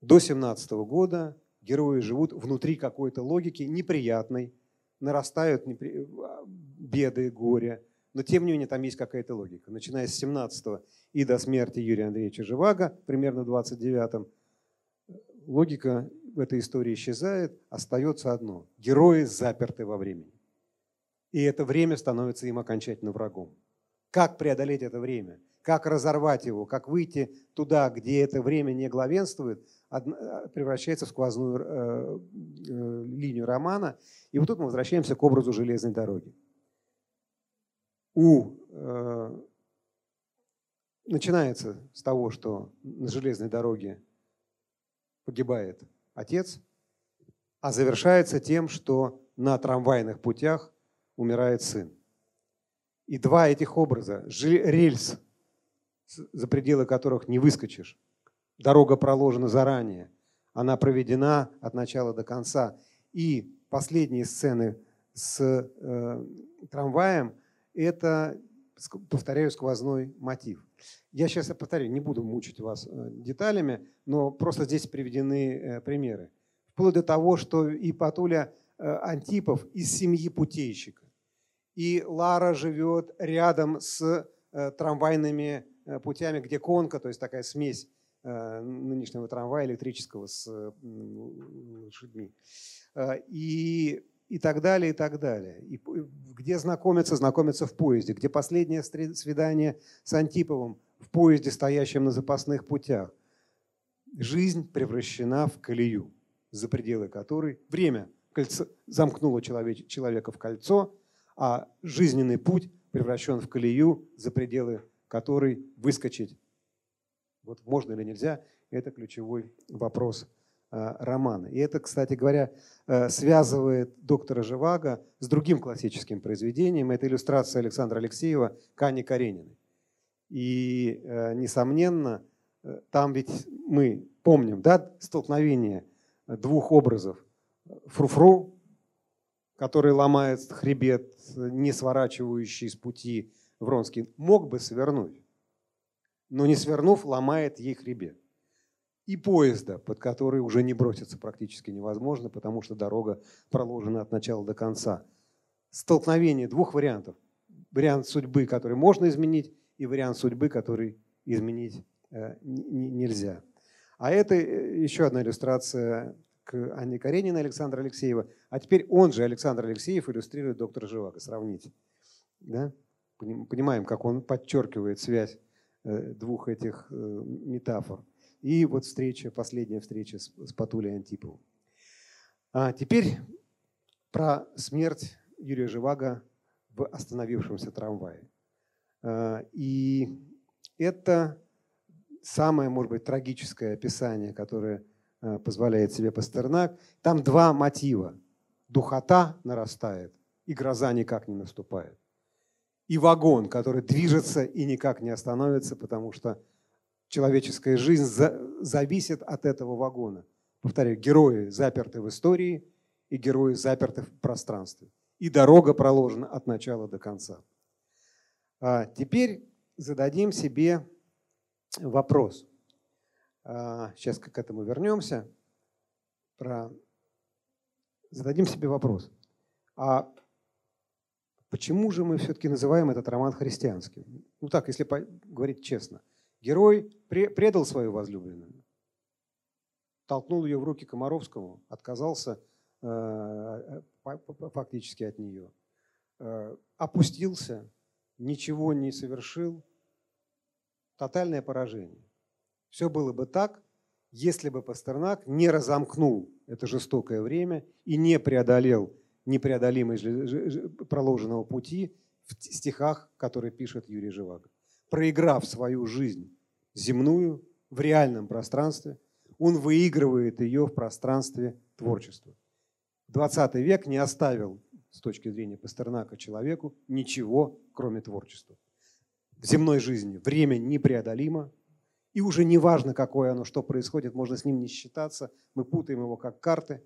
до 17 года герои живут внутри какой-то логики неприятной, нарастают беды, горе, но тем не менее там есть какая-то логика. Начиная с 17 и до смерти Юрия Андреевича Живаго, примерно в 29-м, логика в этой истории исчезает, остается одно. Герои заперты во времени. И это время становится им окончательно врагом. Как преодолеть это время? Как разорвать его? Как выйти туда, где это время не главенствует, превращается в сквозную э, э, линию романа. И вот тут мы возвращаемся к образу железной дороги у, э, начинается с того, что на железной дороге погибает отец, а завершается тем, что на трамвайных путях умирает сын. И два этих образа, рельс, за пределы которых не выскочишь, дорога проложена заранее, она проведена от начала до конца, и последние сцены с э, трамваем – это, повторяю, сквозной мотив. Я сейчас повторю, не буду мучить вас э, деталями, но просто здесь приведены э, примеры. Вплоть до того, что и Патуля э, Антипов из семьи путейщика. И Лара живет рядом с трамвайными путями, где конка, то есть такая смесь нынешнего трамвая электрического с лошадьми. И и так далее, и так далее. И где знакомятся, знакомятся в поезде, где последнее свидание с Антиповым в поезде, стоящем на запасных путях. Жизнь превращена в колею, за пределы которой время кольцо, замкнуло человек, человека в кольцо, а жизненный путь превращен в колею, за пределы которой выскочить вот можно или нельзя, это ключевой вопрос романа. И это, кстати говоря, связывает доктора Живаго с другим классическим произведением. Это иллюстрация Александра Алексеева к Анне Карениной. И, несомненно, там ведь мы помним да, столкновение двух образов. Фруфру, который ломает хребет, не сворачивающий с пути Вронский, мог бы свернуть, но не свернув, ломает ей хребет. И поезда, под который уже не броситься практически невозможно, потому что дорога проложена от начала до конца. Столкновение двух вариантов. Вариант судьбы, который можно изменить, и вариант судьбы, который изменить э, нельзя. А это э, еще одна иллюстрация к Анне Карениной Александра Алексеева. А теперь он же, Александр Алексеев, иллюстрирует доктора Живаго. Сравните. Да? Понимаем, как он подчеркивает связь э, двух этих э, метафор. И вот встреча, последняя встреча с, с Патулей Антиповым. А теперь про смерть Юрия Живаго в остановившемся трамвае. А, и это самое, может быть, трагическое описание, которое э, позволяет себе Пастернак. Там два мотива. Духота нарастает, и гроза никак не наступает. И вагон, который движется и никак не остановится, потому что человеческая жизнь зависит от этого вагона. Повторяю, герои заперты в истории, и герои заперты в пространстве. И дорога проложена от начала до конца. А теперь зададим себе вопрос. Сейчас а, к этому вернемся. Про... Зададим себе вопрос. А почему же мы все-таки называем этот роман христианским? Ну так, если говорить честно. Герой предал свою возлюбленную, толкнул ее в руки Комаровскому, отказался э, фактически от нее, э, опустился, ничего не совершил, тотальное поражение. Все было бы так, если бы Пастернак не разомкнул это жестокое время и не преодолел непреодолимость проложенного пути в стихах, которые пишет Юрий Живаго. Проиграв свою жизнь земную в реальном пространстве, он выигрывает ее в пространстве творчества. 20 век не оставил с точки зрения Пастернака человеку ничего, кроме творчества в земной жизни время непреодолимо, и уже не важно, какое оно, что происходит, можно с ним не считаться, мы путаем его как карты.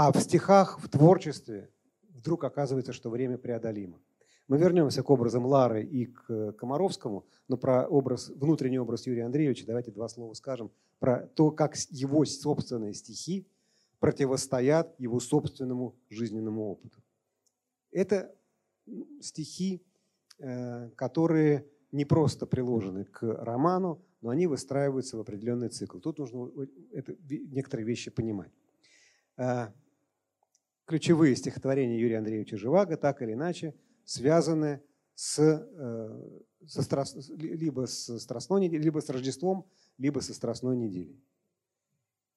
А в стихах, в творчестве вдруг оказывается, что время преодолимо. Мы вернемся к образам Лары и к Комаровскому, но про образ, внутренний образ Юрия Андреевича давайте два слова скажем про то, как его собственные стихи противостоят его собственному жизненному опыту. Это стихи Э, которые не просто приложены к роману, но они выстраиваются в определенный цикл. Тут нужно некоторые вещи понимать. Ключевые стихотворения Юрия Андреевича Живаго так или иначе связаны с, э, со страст, либо с Страстной неделей, либо с Рождеством, либо со Страстной неделей.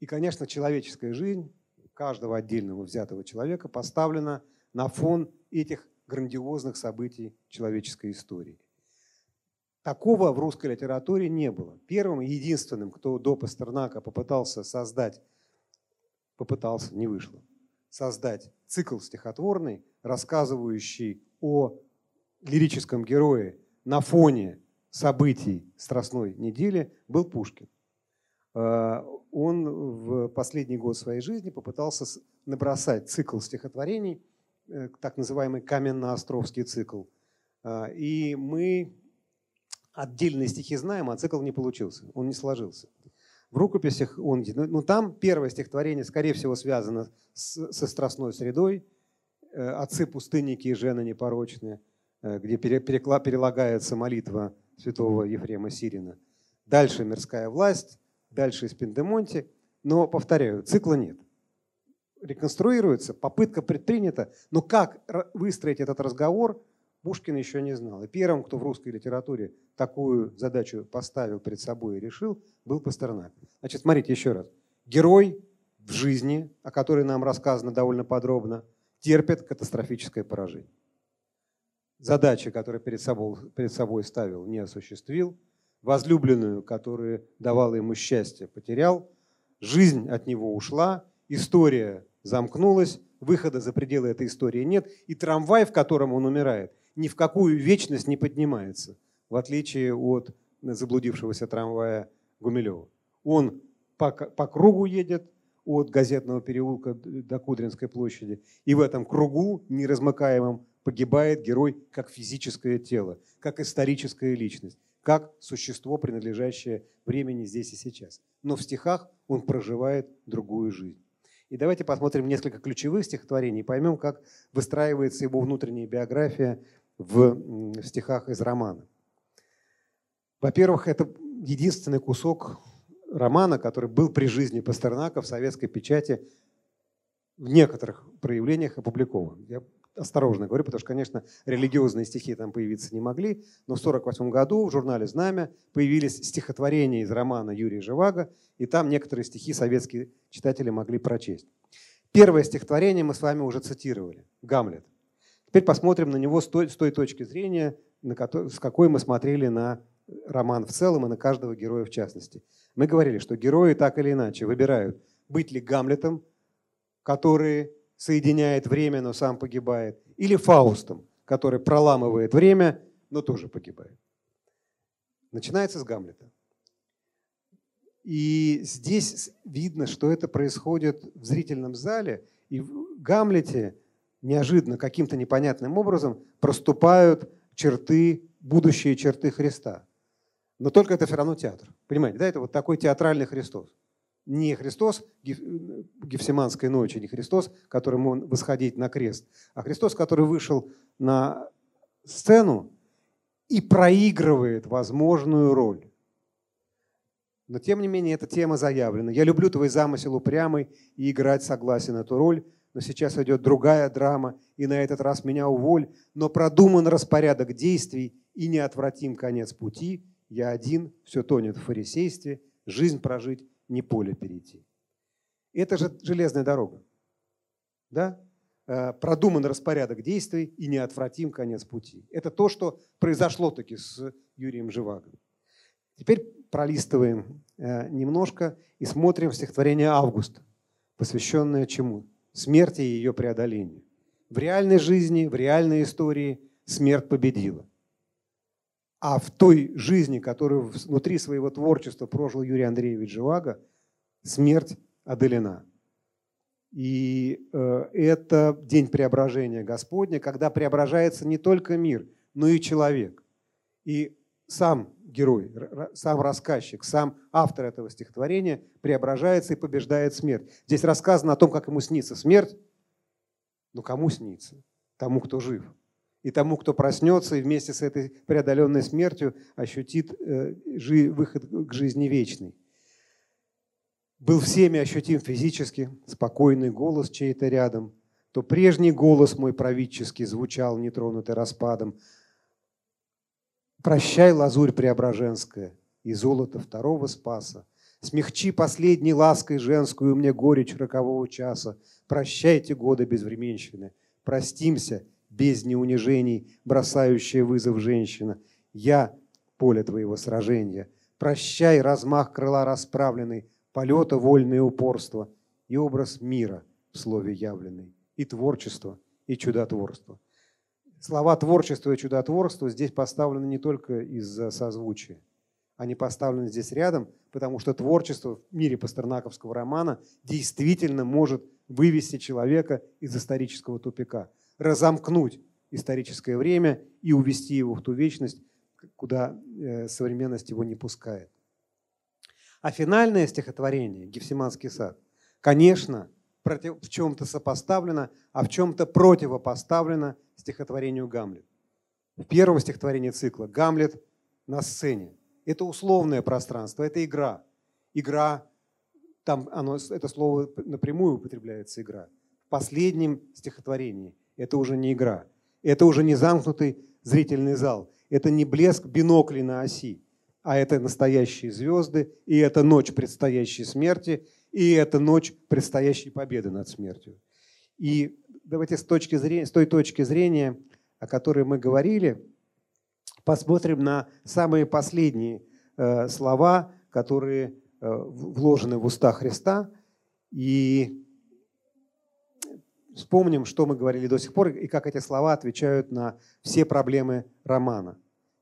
И, конечно, человеческая жизнь каждого отдельного взятого человека поставлена на фон этих грандиозных событий человеческой истории. Такого в русской литературе не было. Первым и единственным, кто до Пастернака попытался создать, попытался, не вышло, создать цикл стихотворный, рассказывающий о лирическом герое на фоне событий Страстной недели, был Пушкин. Э, он в последний год своей жизни попытался набросать цикл стихотворений, Э, так называемый каменно-островский цикл. А, и мы отдельные стихи знаем, а цикл не получился, он не сложился. В рукописях он... Ну, ну там первое стихотворение, скорее всего, связано с, со страстной средой. Э, Отцы пустынники и жены непорочные, э, где перелагается молитва святого Ефрема Сирина. Дальше мирская власть, дальше из Пендемонте. Но, повторяю, цикла нет реконструируется, попытка предпринята, но как выстроить этот разговор, Пушкин еще не знал. И первым, кто в русской литературе такую задачу поставил перед собой и решил, был Пастернак. Значит, смотрите еще раз. Герой в жизни, о которой нам рассказано довольно подробно, терпит катастрофическое поражение. Задачи, которые перед собой, перед собой ставил, не осуществил. Возлюбленную, которая давала ему счастье, потерял – жизнь от него ушла, история замкнулась, выхода за пределы этой истории нет, и трамвай, в котором он умирает, ни в какую вечность не поднимается, в отличие от заблудившегося трамвая Гумилева. Он по, по кругу едет от Газетного переулка до Кудринской площади, и в этом кругу неразмыкаемом погибает герой как физическое тело, как историческая личность, как существо, принадлежащее времени здесь и сейчас. Но в стихах он проживает другую жизнь. И давайте посмотрим несколько ключевых стихотворений поймем, как выстраивается его внутренняя биография в стихах из романа. Во-первых, это единственный кусок романа, который был при жизни Пастернака в советской печати в некоторых проявлениях опубликован. Я осторожно говорю, потому что, конечно, религиозные стихи там появиться не могли, но в 1948 году в журнале «Знамя» появились стихотворения из романа Юрия Живаго, и там некоторые стихи советские читатели могли прочесть. Первое стихотворение мы с вами уже цитировали – «Гамлет». Теперь посмотрим на него с той, с той точки зрения, на которой, с какой мы смотрели на роман в целом и на каждого героя в частности. Мы говорили, что герои так или иначе выбирают, быть ли Гамлетом, который соединяет время, но сам погибает, или Фаустом, который проламывает время, но тоже погибает. Начинается с Гамлета. И здесь видно, что это происходит в зрительном зале, и в Гамлете неожиданно каким-то непонятным образом проступают черты, будущие черты Христа. Но только это все равно театр. Понимаете, да, это вот такой театральный Христос не Христос Гефсиманской ночи, не Христос, которым он восходить на крест, а Христос, который вышел на сцену и проигрывает возможную роль. Но тем не менее, эта тема заявлена. Я люблю твой замысел упрямый и играть согласен эту роль, но сейчас идет другая драма, и на этот раз меня уволь, но продуман распорядок действий и неотвратим конец пути. Я один, все тонет в фарисействе, жизнь прожить не поле перейти. Это же железная дорога. Да? Э, продуман распорядок действий и неотвратим конец пути. Это то, что произошло таки с Юрием Живаго. Теперь пролистываем э, немножко и смотрим стихотворение Августа, посвященное чему? Смерти и ее преодолению. В реальной жизни, в реальной истории смерть победила. А в той жизни, которую внутри своего творчества прожил Юрий Андреевич Живаго, смерть одолена. И э, это день преображения Господня, когда преображается не только мир, но и человек. И сам герой, сам рассказчик, сам автор этого стихотворения преображается и побеждает смерть. Здесь рассказано о том, как ему снится смерть. Но кому снится? Тому, кто жив и тому, кто проснется и вместе с этой преодоленной смертью ощутит э, выход к жизни вечной. Был всеми ощутим физически, спокойный голос чей-то рядом, то прежний голос мой правительский звучал, нетронутый распадом. Прощай, лазурь преображенская, и золото второго спаса. Смягчи последней лаской женскую мне горечь рокового часа. Прощайте годы безвременщины, простимся – без неунижений, бросающая вызов женщина. Я – поле твоего сражения. Прощай, размах крыла расправленный, полета вольное упорство и образ мира в слове явленный, и творчество, и чудотворство. Слова творчество и чудотворство здесь поставлены не только из-за созвучия. Они поставлены здесь рядом, потому что творчество в мире пастернаковского романа действительно может вывести человека из исторического тупика – разомкнуть историческое время и увести его в ту вечность, куда э, современность его не пускает. А финальное стихотворение «Гефсиманский сад», конечно, в чем-то сопоставлено, а в чем-то противопоставлено стихотворению «Гамлет». В первом стихотворении цикла «Гамлет на сцене». Это условное пространство, это игра. Игра, там оно, это слово напрямую употребляется «игра». В последнем стихотворении это уже не игра. Это уже не замкнутый зрительный зал. Это не блеск биноклей на оси, а это настоящие звезды, и это ночь предстоящей смерти, и это ночь предстоящей победы над смертью. И давайте с, точки зрения, с той точки зрения, о которой мы говорили, посмотрим на самые последние э, слова, которые вложены в уста Христа. И вспомним, что мы говорили до сих пор, и как эти слова отвечают на все проблемы романа.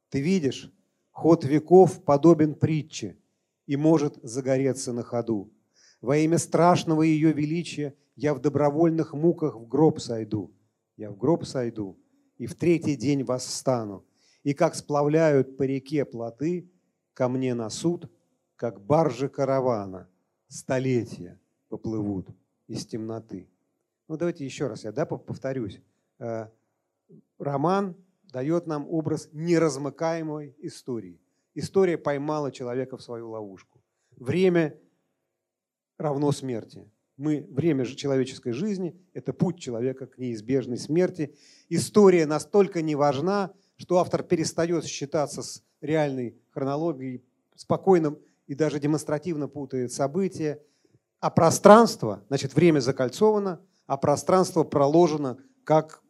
Ты видишь, ход веков подобен притче и может загореться на ходу. Во имя страшного ее величия я в добровольных муках в гроб сойду. Я в гроб сойду и в третий день восстану. И как сплавляют по реке плоты ко мне на суд, как баржи каравана, столетия поплывут из темноты. Ну, давайте еще раз я да, повторюсь. Э, роман дает нам образ неразмыкаемой истории. История поймала человека в свою ловушку. Время равно смерти. Мы, время человеческой жизни – это путь человека к неизбежной смерти. История настолько не важна, что автор перестает считаться с реальной хронологией, спокойно и даже демонстративно путает события. А пространство, значит, время закольцовано, а пространство проложено как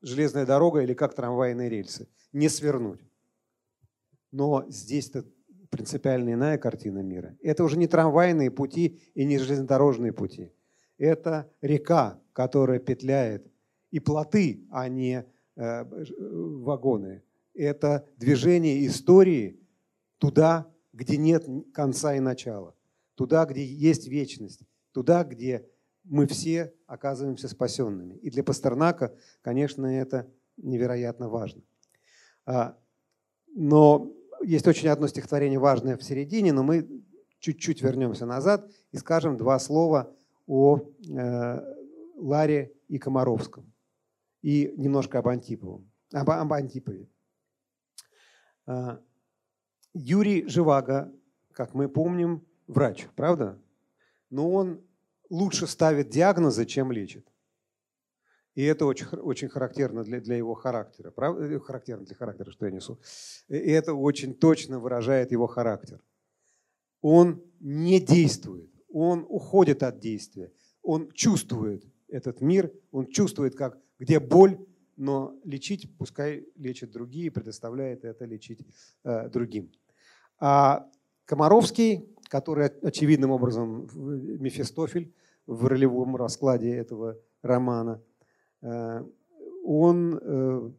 железная дорога или как трамвайные рельсы. Не свернуть. Но здесь-то принципиально иная картина мира. Это уже не трамвайные пути и не железнодорожные пути. Это река, которая петляет, и плоты, а не э, вагоны. Это движение истории туда, где нет конца и начала, туда, где есть вечность, туда, где мы все оказываемся спасенными. И для Пастернака, конечно, это невероятно важно. А, но есть очень одно стихотворение важное в середине, но мы чуть-чуть вернемся назад и скажем два слова о э, Ларе и Комаровском. И немножко об Антиповом. Об, об Антипове. А, Юрий Живаго, как мы помним, врач, правда? Но он лучше ставит диагнозы, чем лечит. И это очень, очень характерно для, для его характера. Правда? Э, характерно для характера, что я несу. И это очень точно выражает его характер. Он не действует, он уходит от действия. Он чувствует этот мир, он чувствует, как, где боль, но лечить, пускай лечат другие, предоставляет это лечить э, другим. А Комаровский который очевидным образом Мефистофель в ролевом раскладе этого романа. Э, он э,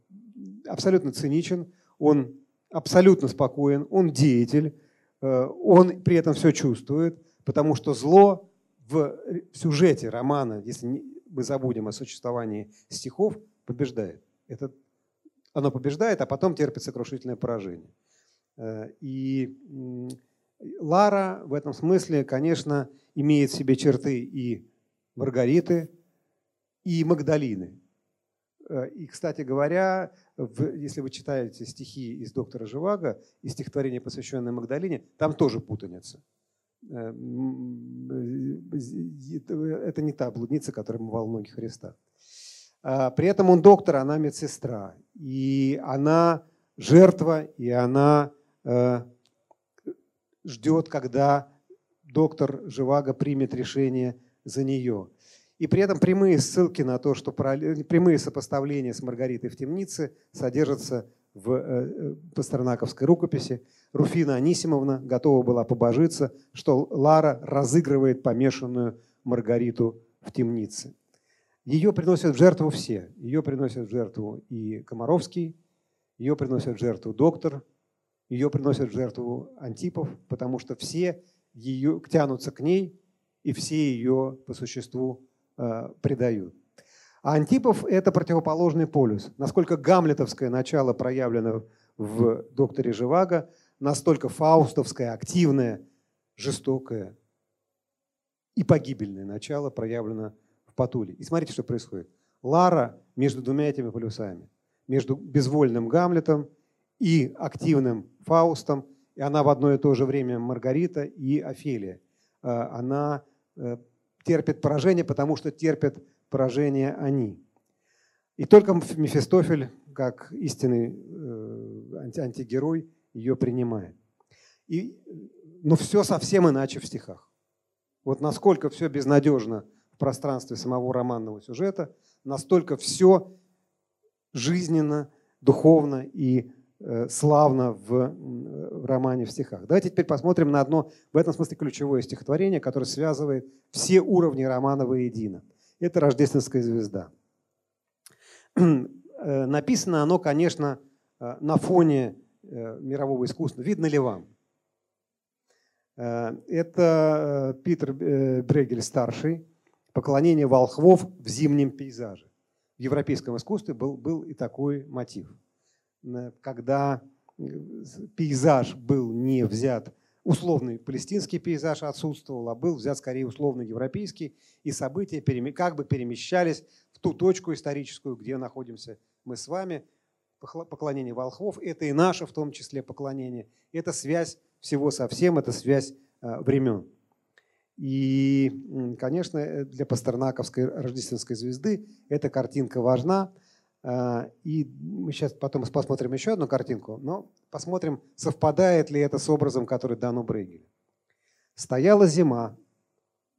абсолютно циничен, он абсолютно спокоен, он деятель, э, он при этом все чувствует, потому что зло в сюжете романа, если мы забудем о существовании стихов, побеждает. Это, оно побеждает, а потом терпит сокрушительное поражение. И Лара в этом смысле, конечно, имеет в себе черты и Маргариты, и Магдалины. Э, и, кстати говоря, если вы читаете стихи из «Доктора Живаго» и стихотворение, посвященное Магдалине, там тоже путаница. Э, это не та блудница, которая мывала ноги Христа. А, при этом он доктор, она медсестра. И она жертва, и она э, ждет, когда доктор Живаго примет решение за нее. И при этом прямые ссылки на то, что прямые сопоставления с Маргаритой в темнице содержатся в э, э, пастернаковской рукописи. Руфина Анисимовна готова была побожиться, что Лара разыгрывает помешанную Маргариту в темнице. Ее приносят в жертву все. Ее приносят в жертву и Комаровский, ее приносят в жертву доктор, ее приносят в жертву Антипов, потому что все ее, тянутся к ней, и все ее по существу э, предают. А Антипов – это противоположный полюс. Насколько гамлетовское начало проявлено в «Докторе Живаго», настолько фаустовское, активное, жестокое и погибельное начало проявлено в Патуле. И смотрите, что происходит. Лара между двумя этими полюсами. Между безвольным Гамлетом и активным Фаустом, и она в одно и то же время Маргарита и Офелия. Э, она э, терпит поражение, потому что терпят поражение они. И только Мефистофель, как истинный э, антигерой, ее принимает. И, но все совсем иначе в стихах. Вот насколько все безнадежно в пространстве самого романного сюжета, настолько все жизненно, духовно и славно в, в романе в стихах. Давайте теперь посмотрим на одно, в этом смысле, ключевое стихотворение, которое связывает все уровни романа воедино. Это «Рождественская звезда». Написано оно, конечно, на фоне мирового искусства. Видно ли вам? Это Питер Брегель старший, «Поклонение волхвов в зимнем пейзаже» в европейском искусстве был, был и такой мотив. Когда пейзаж был не взят, условный палестинский пейзаж отсутствовал, а был взят скорее условно европейский, и события как бы перемещались в ту точку историческую, где находимся мы с вами. Поклонение волхвов – это и наше в том числе поклонение. Это связь всего со всем, это связь а, времен. И, конечно, э, для пастернаковской рождественской звезды эта картинка важна. А, и мы сейчас потом посмотрим еще одну картинку, но посмотрим, совпадает ли это с образом, который дан у Брейгеля. Стояла зима,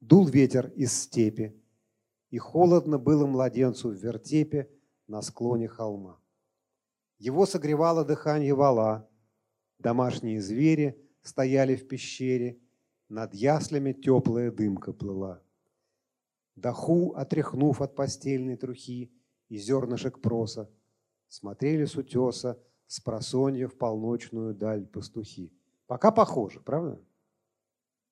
дул ветер из степи, и холодно было младенцу в вертепе на склоне холма. Его согревало дыхание вала, домашние звери стояли в пещере – над яслями теплая дымка плыла. Даху, отряхнув от постельной трухи и зернышек проса, смотрели с утеса с просонья в полночную даль пастухи. Пока похоже, правда?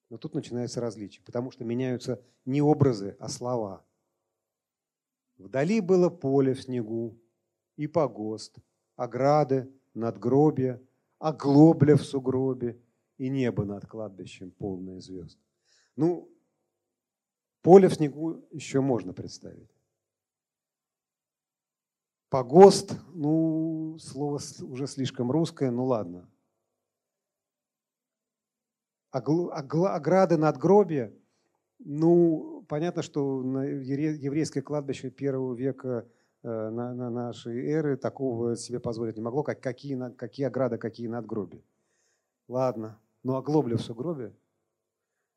Но тут начинается различие, потому что меняются не образы, а слова. Вдали было поле в снегу и погост, ограды, надгробия, оглобля в сугробе, и небо над кладбищем полное звезд. Ну, поле в снегу еще можно представить. Погост, ну, слово уже слишком русское, ну ладно. Ограды надгробия, ну, понятно, что на еврейское кладбище первого века э, на, на нашей эры такого себе позволить не могло, как, какие, какие ограды, какие надгробия. Ладно, а глобля в сугробе –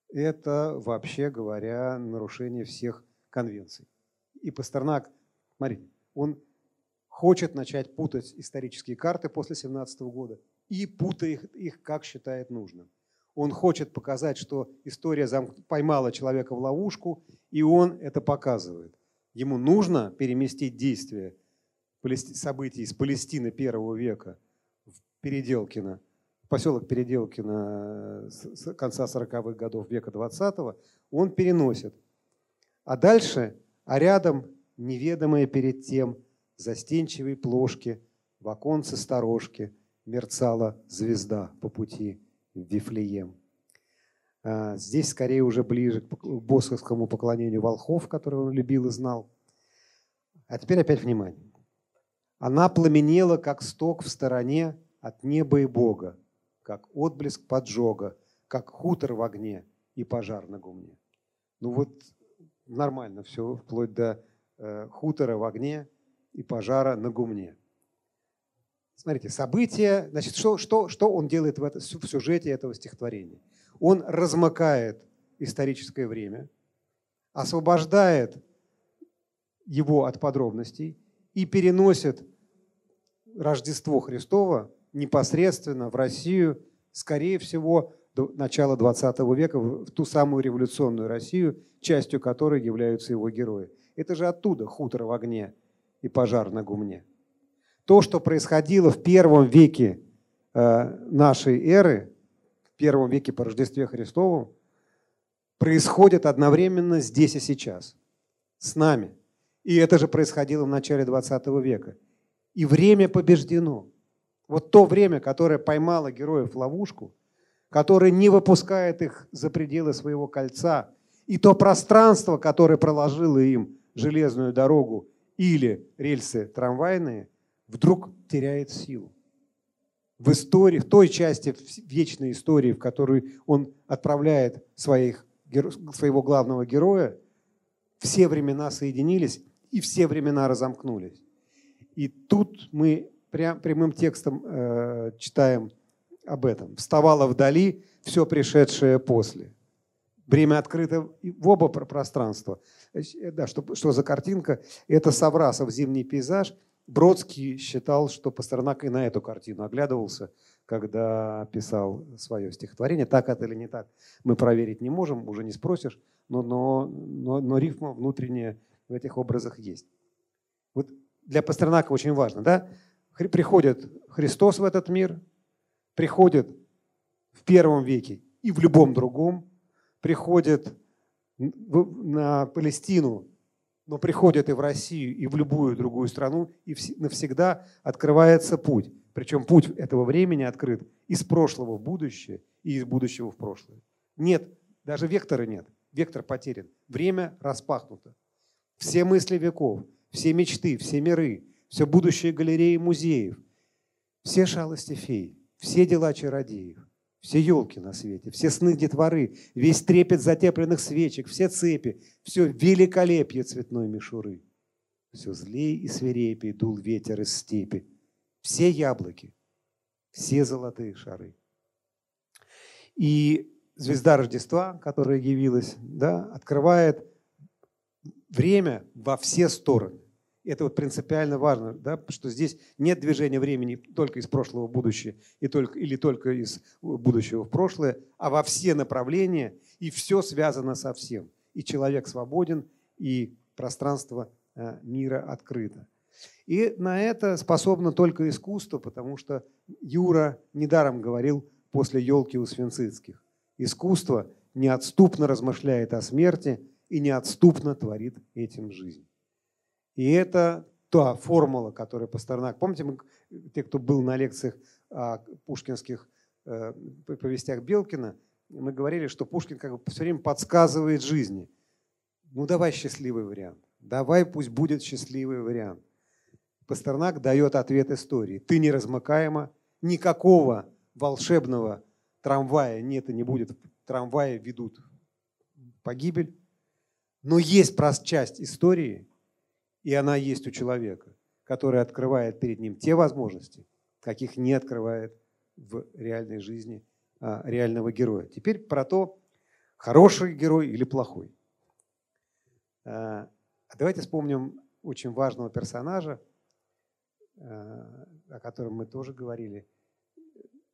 это, вообще говоря, нарушение всех конвенций. И Пастернак, смотрите, он хочет начать путать исторические карты после 17 года и путает их, их, как считает нужным. Он хочет показать, что история поймала человека в ловушку, и он это показывает. Ему нужно переместить действие событий из Палестины первого века в Переделкино поселок Переделкино с конца 40-х годов века 20-го, он переносит. А дальше, а рядом неведомые перед тем застенчивые плошки, в оконце сторожки мерцала звезда по пути в Вифлеем. А, здесь скорее уже ближе к босховскому поклонению волхов, который он любил и знал. А теперь опять внимание. Она пламенела, как сток в стороне от неба и Бога, как отблеск поджога, как хутор в огне и пожар на гумне. Ну вот нормально все, вплоть до э, хутора в огне и пожара на гумне. Смотрите, события, значит, что, что, что он делает в, это, в сюжете этого стихотворения? Он размыкает историческое время, освобождает его от подробностей и переносит Рождество Христово непосредственно в Россию, скорее всего, до начала 20 века, в ту самую революционную Россию, частью которой являются его герои. Это же оттуда хутор в огне и пожар на гумне. То, что происходило в первом веке э, нашей эры, в первом веке по Рождестве Христову, происходит одновременно здесь и сейчас, с нами. И это же происходило в начале 20 века. И время побеждено. Вот то время, которое поймало героев в ловушку, которое не выпускает их за пределы своего кольца, и то пространство, которое проложило им железную дорогу или рельсы трамвайные, вдруг теряет силу. В истории, в той части вечной истории, в которую он отправляет своих, своего главного героя, все времена соединились и все времена разомкнулись. И тут мы прям, прямым текстом э, читаем об этом. «Вставало вдали все пришедшее после». Время открыто в оба пространства. Э, да, что, что за картинка? Это Саврасов «Зимний пейзаж». Бродский считал, что Пастернак и на эту картину оглядывался, когда писал свое стихотворение. Так это или не так, мы проверить не можем, уже не спросишь, но, но, но, но рифма внутренняя в этих образах есть. Вот для Пастернака очень важно, да? Приходит Христос в этот мир, приходит в первом веке и в любом другом, приходит на Палестину, но приходит и в Россию, и в любую другую страну, и навсегда открывается путь. Причем путь этого времени открыт из прошлого в будущее и из будущего в прошлое. Нет, даже вектора нет. Вектор потерян. Время распахнуто. Все мысли веков, все мечты, все миры, все будущее галереи музеев, все шалости фей, все дела чародеев, все елки на свете, все сны детворы, весь трепет затепленных свечек, все цепи, все великолепие цветной мишуры. Все злей и свирепей дул ветер из степи, все яблоки, все золотые шары. И звезда Рождества, которая явилась, да, открывает время во все стороны. Это вот принципиально важно, да, что здесь нет движения времени только из прошлого в будущее и только, или только из будущего в прошлое, а во все направления, и все связано со всем. И человек свободен, и пространство э, мира открыто. И на это способно только искусство, потому что Юра недаром говорил после елки у Свинцицких. Искусство неотступно размышляет о смерти и неотступно творит этим жизнь. И это та формула, которую Пастернак... Помните, мы, те, кто был на лекциях о пушкинских э, повестях Белкина, мы говорили, что Пушкин как бы все время подсказывает жизни. Ну давай счастливый вариант. Давай пусть будет счастливый вариант. Пастернак дает ответ истории. Ты неразмыкаема, никакого волшебного трамвая нет и не будет. Трамваи ведут погибель. Но есть часть истории, и она есть у человека, который открывает перед ним те возможности, каких не открывает в реальной жизни а, реального героя. Теперь про то, хороший герой или плохой. А, давайте вспомним очень важного персонажа, а, о котором мы тоже говорили,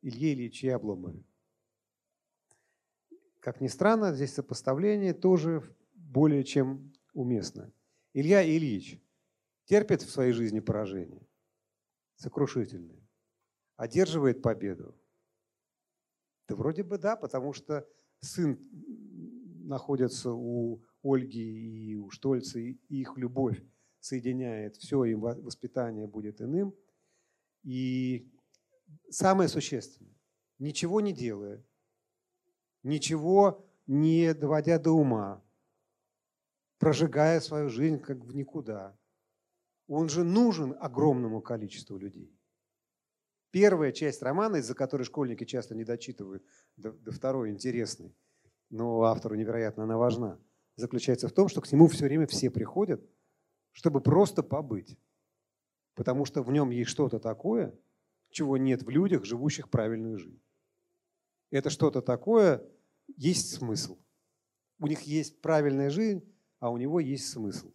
Илье Ильиче Обломове. Как ни странно, здесь сопоставление тоже более чем уместно. Илья Ильич терпит в своей жизни поражение, сокрушительное, одерживает победу. Да вроде бы да, потому что сын находится у Ольги и у Штольца, и их любовь соединяет все, им воспитание будет иным. И самое существенное, ничего не делая, ничего не доводя до ума, прожигая свою жизнь как в никуда. Он же нужен огромному количеству людей. Первая часть романа, из-за которой школьники часто не дочитывают, до, до второй интересной, но автору невероятно она важна, заключается в том, что к нему все время все приходят, чтобы просто побыть. Потому что в нем есть что-то такое, чего нет в людях, живущих правильную жизнь. Это что-то такое есть смысл. У них есть правильная жизнь, а у него есть смысл.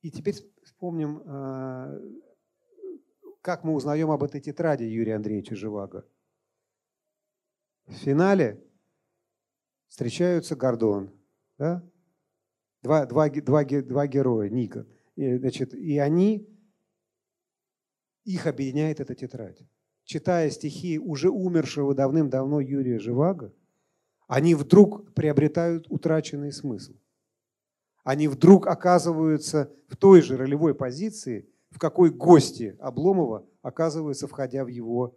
И теперь вспомним, а, как мы узнаем об этой тетради Юрия Андреевича Живаго. В финале встречаются Гордон, да? два, два, два, два героя, Ника. И, значит, и они, их объединяет эта тетрадь. Читая стихи уже умершего давным-давно Юрия Живаго, они вдруг приобретают утраченный смысл они вдруг оказываются в той же ролевой позиции, в какой гости Обломова оказываются, входя в его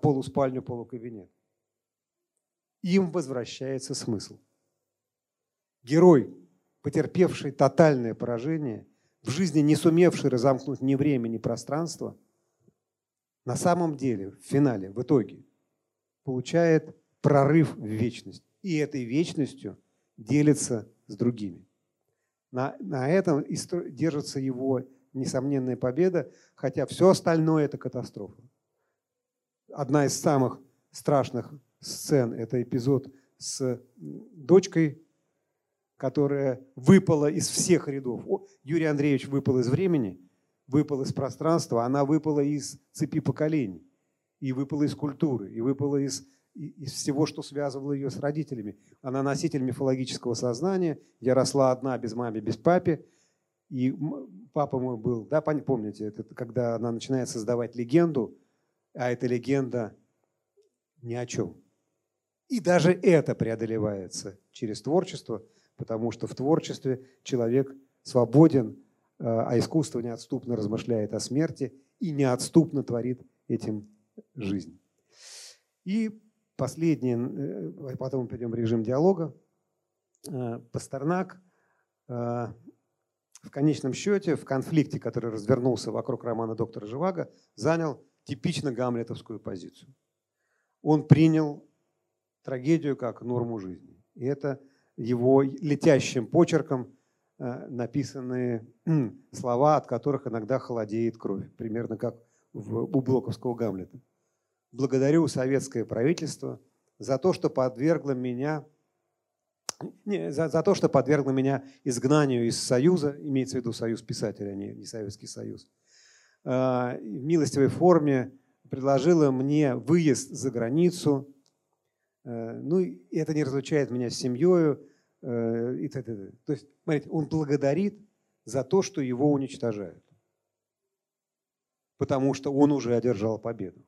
полуспальню, полукабинет. Им возвращается смысл. Герой, потерпевший тотальное поражение, в жизни не сумевший разомкнуть ни время, ни пространство, на самом деле, в финале, в итоге, получает прорыв в вечность. И этой вечностью делится с другими. На, на этом и держится его несомненная победа, хотя все остальное – это катастрофа. Одна из самых страшных сцен – это эпизод с дочкой, которая выпала из всех рядов. Юрий Андреевич выпал из времени, выпала из пространства, она выпала из цепи поколений, и выпала из культуры, и выпала из, из всего, что связывало ее с родителями. Она носитель мифологического сознания. Я росла одна, без мамы, без папи. И папа мой был, да, помните, это когда она начинает создавать легенду, а эта легенда ни о чем. И даже это преодолевается через творчество, потому что в творчестве человек свободен, а, а искусство неотступно размышляет о смерти и неотступно творит этим жизнь. И последнее, э, потом мы перейдем в режим диалога. Э, Пастернак э, в конечном счете в конфликте, который развернулся вокруг романа доктора Живаго, занял типично гамлетовскую позицию. Он принял трагедию как норму жизни. И это его летящим почерком написанные слова, от которых иногда холодеет кровь, примерно как у Блоковского Гамлета. Благодарю советское правительство за то, что подвергло меня не, за, за то, что подвергло меня изгнанию из Союза, имеется в виду Союз писателей, а не, не Советский Союз, э, в милостивой форме предложила мне выезд за границу. Э, ну, и это не разлучает меня с семьей. Э, и т.д. То есть, смотрите, он благодарит за то, что его уничтожают потому что он уже одержал победу.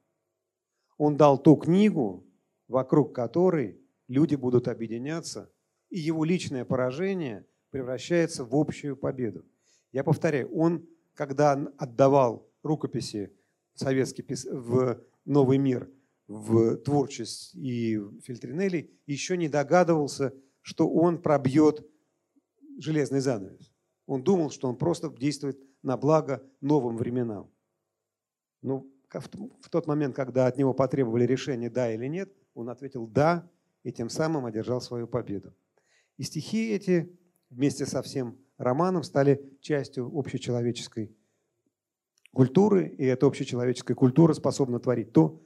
Он дал ту книгу, вокруг которой люди будут объединяться, и его личное поражение превращается в общую победу. Я повторяю, он, когда отдавал рукописи советский в новый мир, в творчесть и Фильтринелли, еще не догадывался, что он пробьет железный занавес. Он думал, что он просто действует на благо новым временам. Ну, в тот момент, когда от него потребовали решения «да» или «нет», он ответил «да» и тем самым одержал свою победу. И стихи эти вместе со всем романом стали частью общечеловеческой культуры, и эта общечеловеческая культура способна творить то,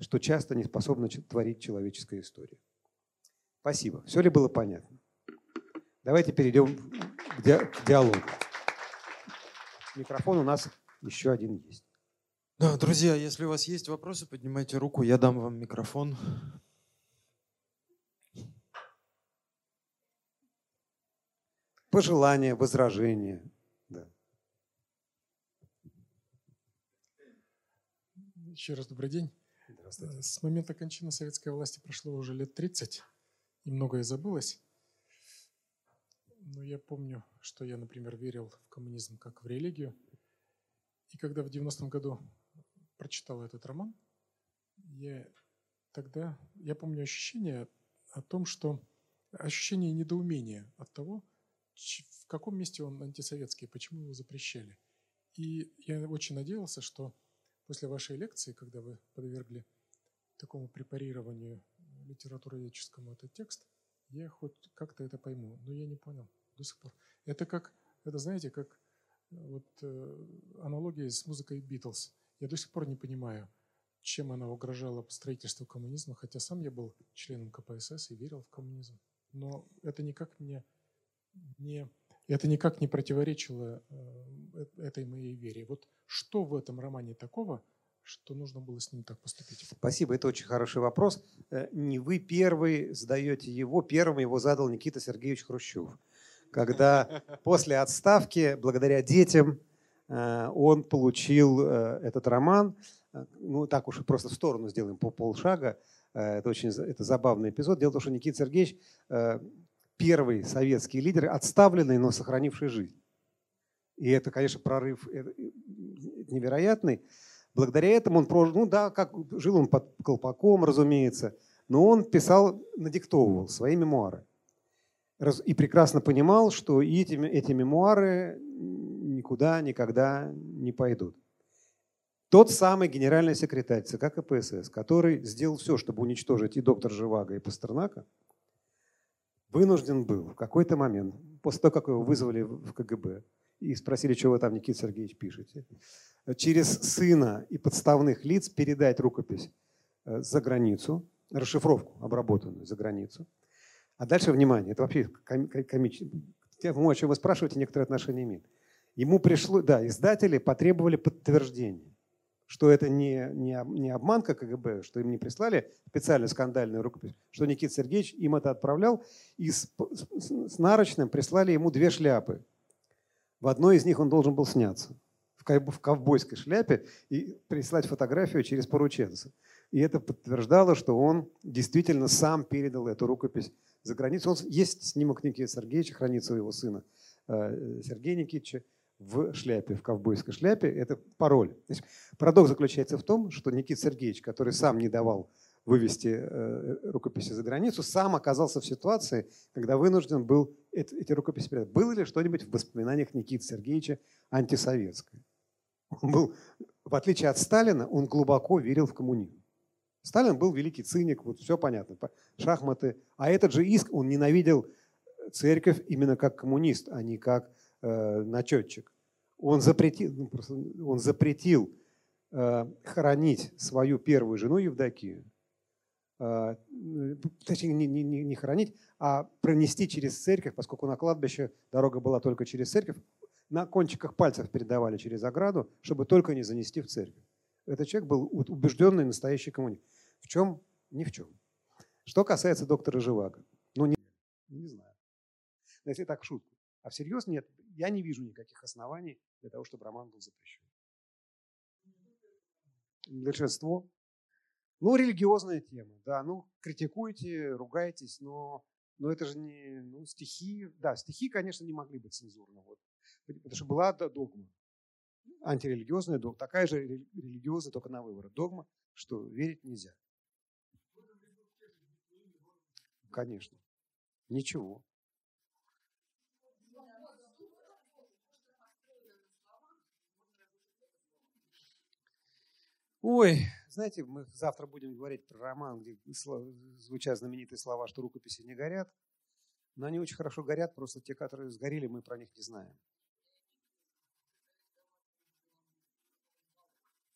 что часто не способна творить человеческая история. Спасибо. Все ли было понятно? Давайте перейдем к диалогу. Микрофон у нас еще один есть. Да, друзья, если у вас есть вопросы, поднимайте руку, я дам вам микрофон. Пожелания, возражения. Да. Еще раз добрый день. Здравствуйте. С момента кончины советской власти прошло уже лет 30, и многое забылось. Но я помню, что я, например, верил в коммунизм как в религию. И когда в 90-м году прочитал этот роман, я тогда, я помню ощущение о том, что ощущение недоумения от того, в каком месте он антисоветский, почему его запрещали. И я очень надеялся, что после вашей лекции, когда вы подвергли такому препарированию литературоведческому этот текст, я хоть как-то это пойму, но я не понял до сих пор. Это как, это знаете, как э, вот э, аналогия с музыкой Битлз. Я до сих пор не понимаю, чем она угрожала строительству коммунизма, хотя сам я был членом КПСС и верил в коммунизм. Но это никак мне не, это никак не противоречило э, этой моей вере. Вот что в этом романе такого, что нужно было с ним так поступить? Спасибо, это очень хороший вопрос. Э, не вы первый задаете его, первым его задал Никита Сергеевич Хрущев. Когда после отставки, благодаря детям, Э, он получил э, этот роман. Э, ну, так уж просто в сторону сделаем по полшага. Это очень это забавный эпизод. Дело в том, что Никита Сергеевич первый советский лидер, отставленный, но сохранивший жизнь. И это, конечно, прорыв невероятный. Благодаря этому он прожил, ну да, как жил он под колпаком, разумеется, но он писал, надиктовывал свои мемуары. И прекрасно понимал, что эти, эти мемуары никуда никогда не пойдут. Тот самый генеральный секретарь ЦК КПСС, который сделал все, чтобы уничтожить и доктор Живаго, и Пастернака, вынужден был в какой-то момент, после того, как его вызвали в КГБ, и спросили, что вы там, Никита Сергеевич, пишете, через сына и подставных лиц передать рукопись э, за границу, расшифровку обработанную за границу. А дальше, внимание, это вообще комично. Тему, о чем вы спрашиваете, некоторые отношения имеет Ему пришло, да, издатели потребовали подтверждения, что это не, не, не обманка КГБ, что им не прислали специально скандальную рукопись, что Никита Сергеевич им это отправлял, и с, с, с нарочным прислали ему две шляпы. В одной из них он должен был сняться в ковбойской шляпе и прислать фотографию через порученца. И это подтверждало, что он действительно сам передал эту рукопись за границу. Он, есть снимок Никиты Сергеевича, хранится у его сына э, Сергея Никитича в шляпе, в ковбойской шляпе. Это пароль. Значит, парадокс заключается в том, что Никита Сергеевич, который сам не давал вывести э, рукописи за границу, сам оказался в ситуации, когда вынужден был эти, эти рукописи передать. Было ли что-нибудь в воспоминаниях Никиты Сергеевича антисоветское? Он был, в отличие от Сталина, он глубоко верил в коммунизм. Сталин был великий циник, вот все понятно, шахматы. А этот же иск, он ненавидел церковь именно как коммунист, а не как э, начетчик. Он запретил, ну, он запретил э, хоронить свою первую жену Евдокию. Э, точнее, не, не, не хоронить, а пронести через церковь, поскольку на кладбище дорога была только через церковь, на кончиках пальцев передавали через ограду, чтобы только не занести в церковь. Этот человек был убежденный настоящий коммунист. В чем? Ни в чем. Что касается доктора Живаго, ну, не, не знаю. Но если так шутку. А всерьез нет, я не вижу никаких оснований для того, чтобы роман был запрещен. Большинство. Ну, религиозная тема, да, ну, критикуйте, ругайтесь, но, но это же не, ну, стихи, да, стихи, конечно, не могли быть цензурны, вот, потому что была догма, антирелигиозная догма, такая же религиозная, только на выборы догма, что верить нельзя. Конечно. Ничего. Ой, знаете, мы завтра будем говорить про роман, где звучат знаменитые слова, что рукописи не горят. Но они очень хорошо горят, просто те, которые сгорели, мы про них не знаем.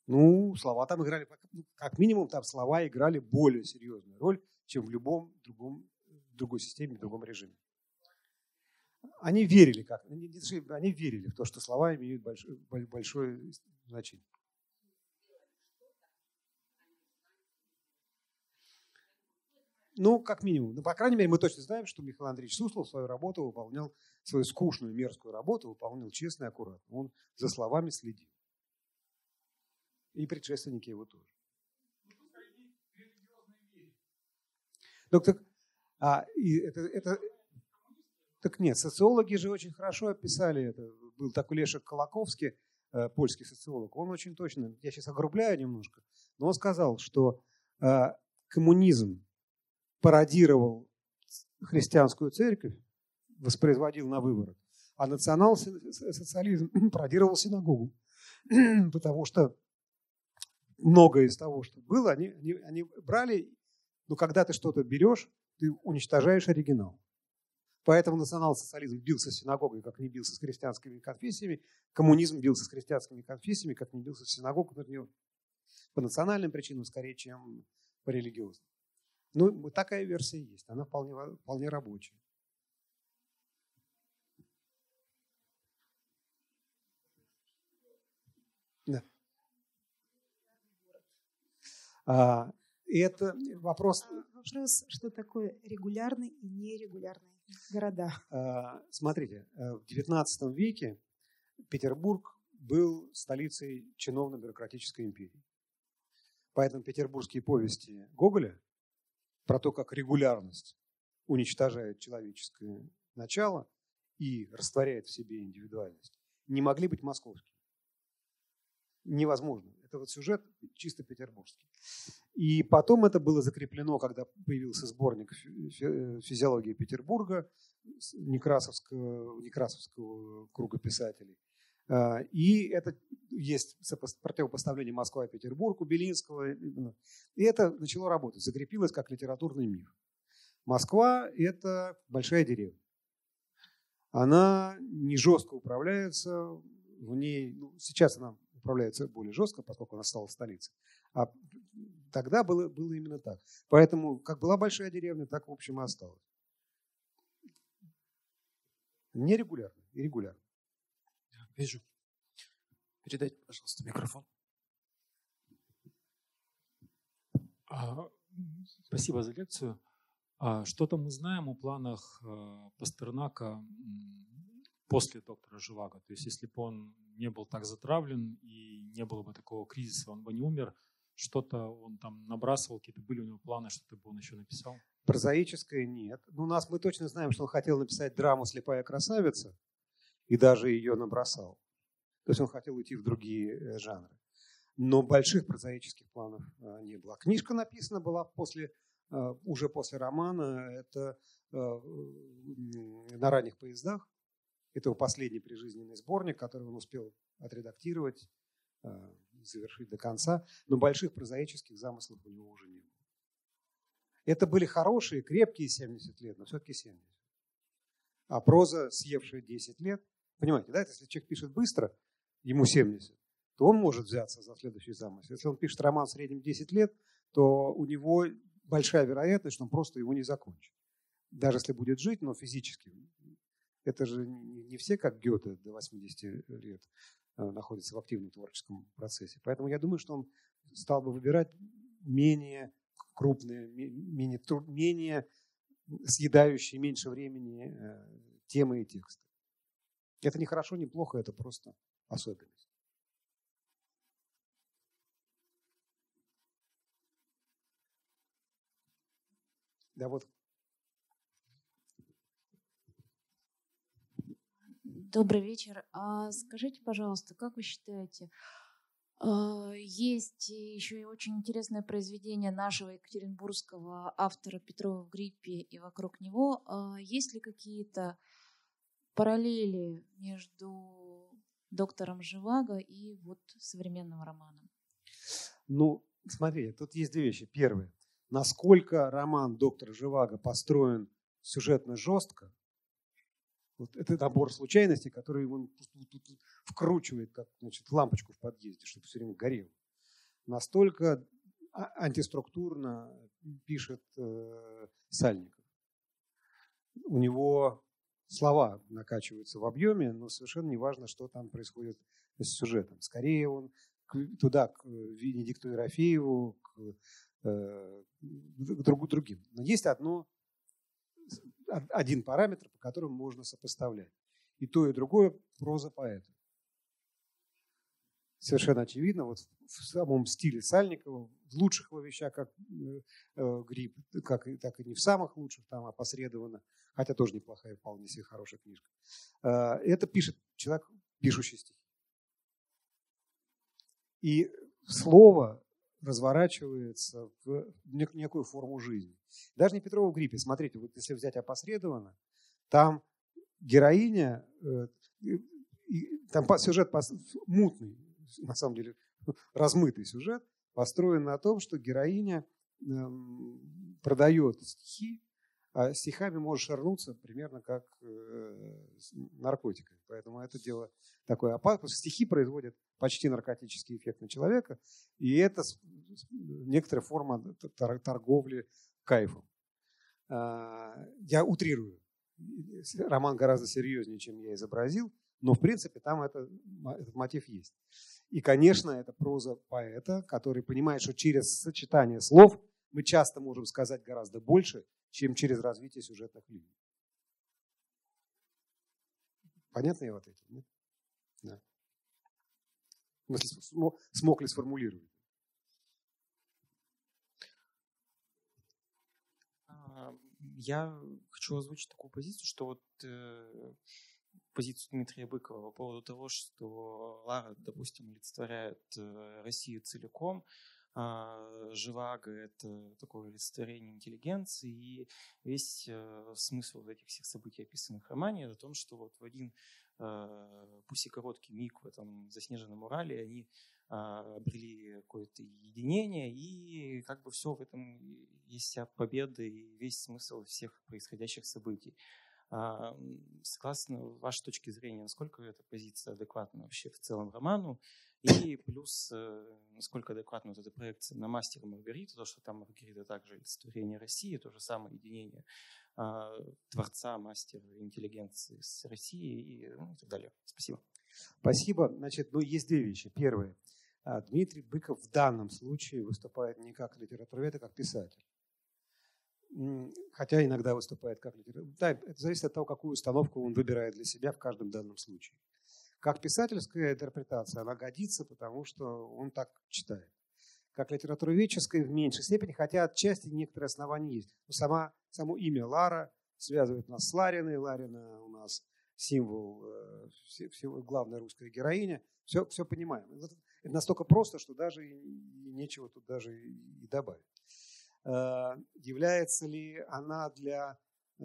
Ну, слова там играли, ну, как минимум там слова играли более серьезную роль, чем в любом другом, другой системе, в другом режиме. Они верили, как, они верили в то, что слова имеют большое, большое значение. Ну, как минимум. Ну, по крайней мере, мы точно знаем, что Михаил Андреевич Суслов свою работу выполнял, свою скучную, мерзкую работу выполнял честно и аккуратно. Он за словами следил. И предшественники его тоже. Доктор, а, и это, это, так нет, социологи же очень хорошо описали это. Был такой Лешек Колоковский, э, польский социолог. Он очень точно, я сейчас огрубляю немножко, но он сказал, что э, коммунизм пародировал христианскую церковь, воспроизводил на выборах, а национал-социализм пародировал синагогу. Потому что многое из того, что было, они, они, они брали, но когда ты что-то берешь, ты уничтожаешь оригинал. Поэтому национал-социализм бился с синагогой, как не бился с христианскими конфессиями. Коммунизм бился с христианскими конфессиями, как не бился с синагогой. По национальным причинам скорее, чем по религиозным. Ну, такая версия есть. Она вполне, вполне рабочая. Да. А, и это вопрос... А, вопрос, что такое регулярный и нерегулярный города? А, смотрите, э, в XIX веке Петербург был столицей чиновно-бюрократической империи. Поэтому петербургские повести Гоголя про то, как регулярность уничтожает человеческое начало и растворяет в себе индивидуальность, не могли быть московскими. Невозможно. Это вот сюжет чисто петербургский. И потом это было закреплено, когда появился сборник физиологии Петербурга Некрасовского, Некрасовского круга писателей. А, и это есть противопоставление Москва-Петербург у Белинского. И это начало работать, закрепилось как литературный миф. Москва – это большая деревня. Она не жестко управляется, в ней, ну, сейчас она управляется более жестко, поскольку она стала столицей. А тогда было, было именно так. Поэтому как была большая деревня, так, в общем, и осталась. Нерегулярно и регулярно. Вижу. Передайте, пожалуйста, микрофон. А, спасибо за лекцию. А что-то мы знаем о планах э, Пастернака после доктора Живаго. То есть если бы он не был так затравлен и не было бы такого кризиса, он бы не умер, что-то он там набрасывал, какие-то были у него планы, что-то бы он еще написал? Прозаическое нет. Ну, у нас мы точно знаем, что он хотел написать драму «Слепая красавица» и даже ее набросал. То есть он хотел уйти в другие э, жанры. Но больших прозаических планов э, не было. Книжка написана была после, э, уже после романа. Это на ранних поездах. Это его последний прижизненный сборник, который он успел отредактировать, завершить до конца. Но больших прозаических замыслов у него уже не было. Это были хорошие, крепкие 70 лет, но все-таки 70. А проза, съевшая 10 лет, понимаете, да, если человек пишет быстро, ему 70, то он может взяться за следующий замысел. Если он пишет роман в среднем 10 лет, то у него большая вероятность, что он просто его не закончит. Даже если будет жить, но физически. Это же не все, как Гёте, до 80 лет э, находятся в активном творческом процессе. Поэтому я думаю, что он стал бы выбирать менее крупные, менее, менее съедающие меньше времени э, темы и тексты. Это не хорошо, не плохо, это просто особенность. Да, вот. Добрый вечер. А скажите, пожалуйста, как вы считаете, а, есть еще и очень интересное произведение нашего екатеринбургского автора Петрова в гриппе и вокруг него. А, есть ли какие-то параллели между доктором Живаго и вот современным романом? Ну, смотри, тут есть две вещи. Первое насколько роман доктора Живаго построен сюжетно жестко, вот это набор случайностей, который он вкручивает, как значит, лампочку в подъезде, чтобы все время горело. Настолько а, антиструктурно пишет э, Сальников. У него слова накачиваются в объеме, но совершенно не важно, что там происходит с сюжетом. Скорее он туда, к Венедикту Ерофееву, к Э, к другим. Но есть одно, один параметр, по которому можно сопоставлять. И то, и другое проза поэта. Совершенно очевидно, вот в самом стиле Сальникова, в лучших его вещах, как э, э «Гриб», как, так и не в самых лучших, там опосредованно, хотя тоже неплохая, вполне себе хорошая книжка. Э, это пишет человек, пишущий стихи. И слово разворачивается в некую форму жизни. Даже не Петрова в гриппе. Смотрите, вот если взять опосредованно, там героиня, э, там сюжет мутный, на самом деле размытый сюжет, построен на том, что героиня эм, продает стихи, а стихами может шарнуться примерно как э, наркотиками. Поэтому это дело такое опасное. Стихи производят почти наркотический эффект на человека, и это некоторая форма торговли кайфом. А, я утрирую. Роман гораздо серьезнее, чем я изобразил, но в принципе там это, этот мотив есть. И, конечно, это проза поэта, который понимает, что через сочетание слов мы часто можем сказать гораздо больше, чем через развитие сюжетных линий. Понятно я вот это? Нет? Да. Смог, смог ли сформулировать? А, я хочу озвучить такую позицию, что вот э, позицию Дмитрия Быкова по поводу того, что Лара, допустим, олицетворяет э, Россию целиком, а, Живаго – это такое олицетворение интеллигенции, и весь э, смысл этих всех событий, описанных в романе, о том, что вот в один пусть и короткий миг в этом заснеженном Урале они а, обрели какое-то единение, и как бы все в этом есть вся победа и весь смысл всех происходящих событий. А, согласно вашей точке зрения, насколько эта позиция адекватна вообще в целом роману, и плюс, э, насколько адекватна вот эта проекция на мастера Маргарита, то, что там Маргарита также олицетворение России, то же самое единение творца, мастера интеллигенции с Россией и, ну, и так далее. Спасибо. Спасибо. Значит, ну, есть две вещи. Первое. А, Дмитрий Быков в данном случае выступает не как литературовед, а как писатель. Хотя иногда выступает как литературовед. Да, это зависит от того, какую установку он выбирает для себя в каждом данном случае. Как писательская интерпретация она годится, потому что он так читает. Как литературоведческая в меньшей степени, хотя отчасти некоторые основания есть. Но сама, само имя Лара связывает нас с Лариной. Ларина у нас символ, э, главная русская героиня. Все, все понимаем. Это настолько просто, что даже и нечего тут даже и добавить. Э, является ли она для э,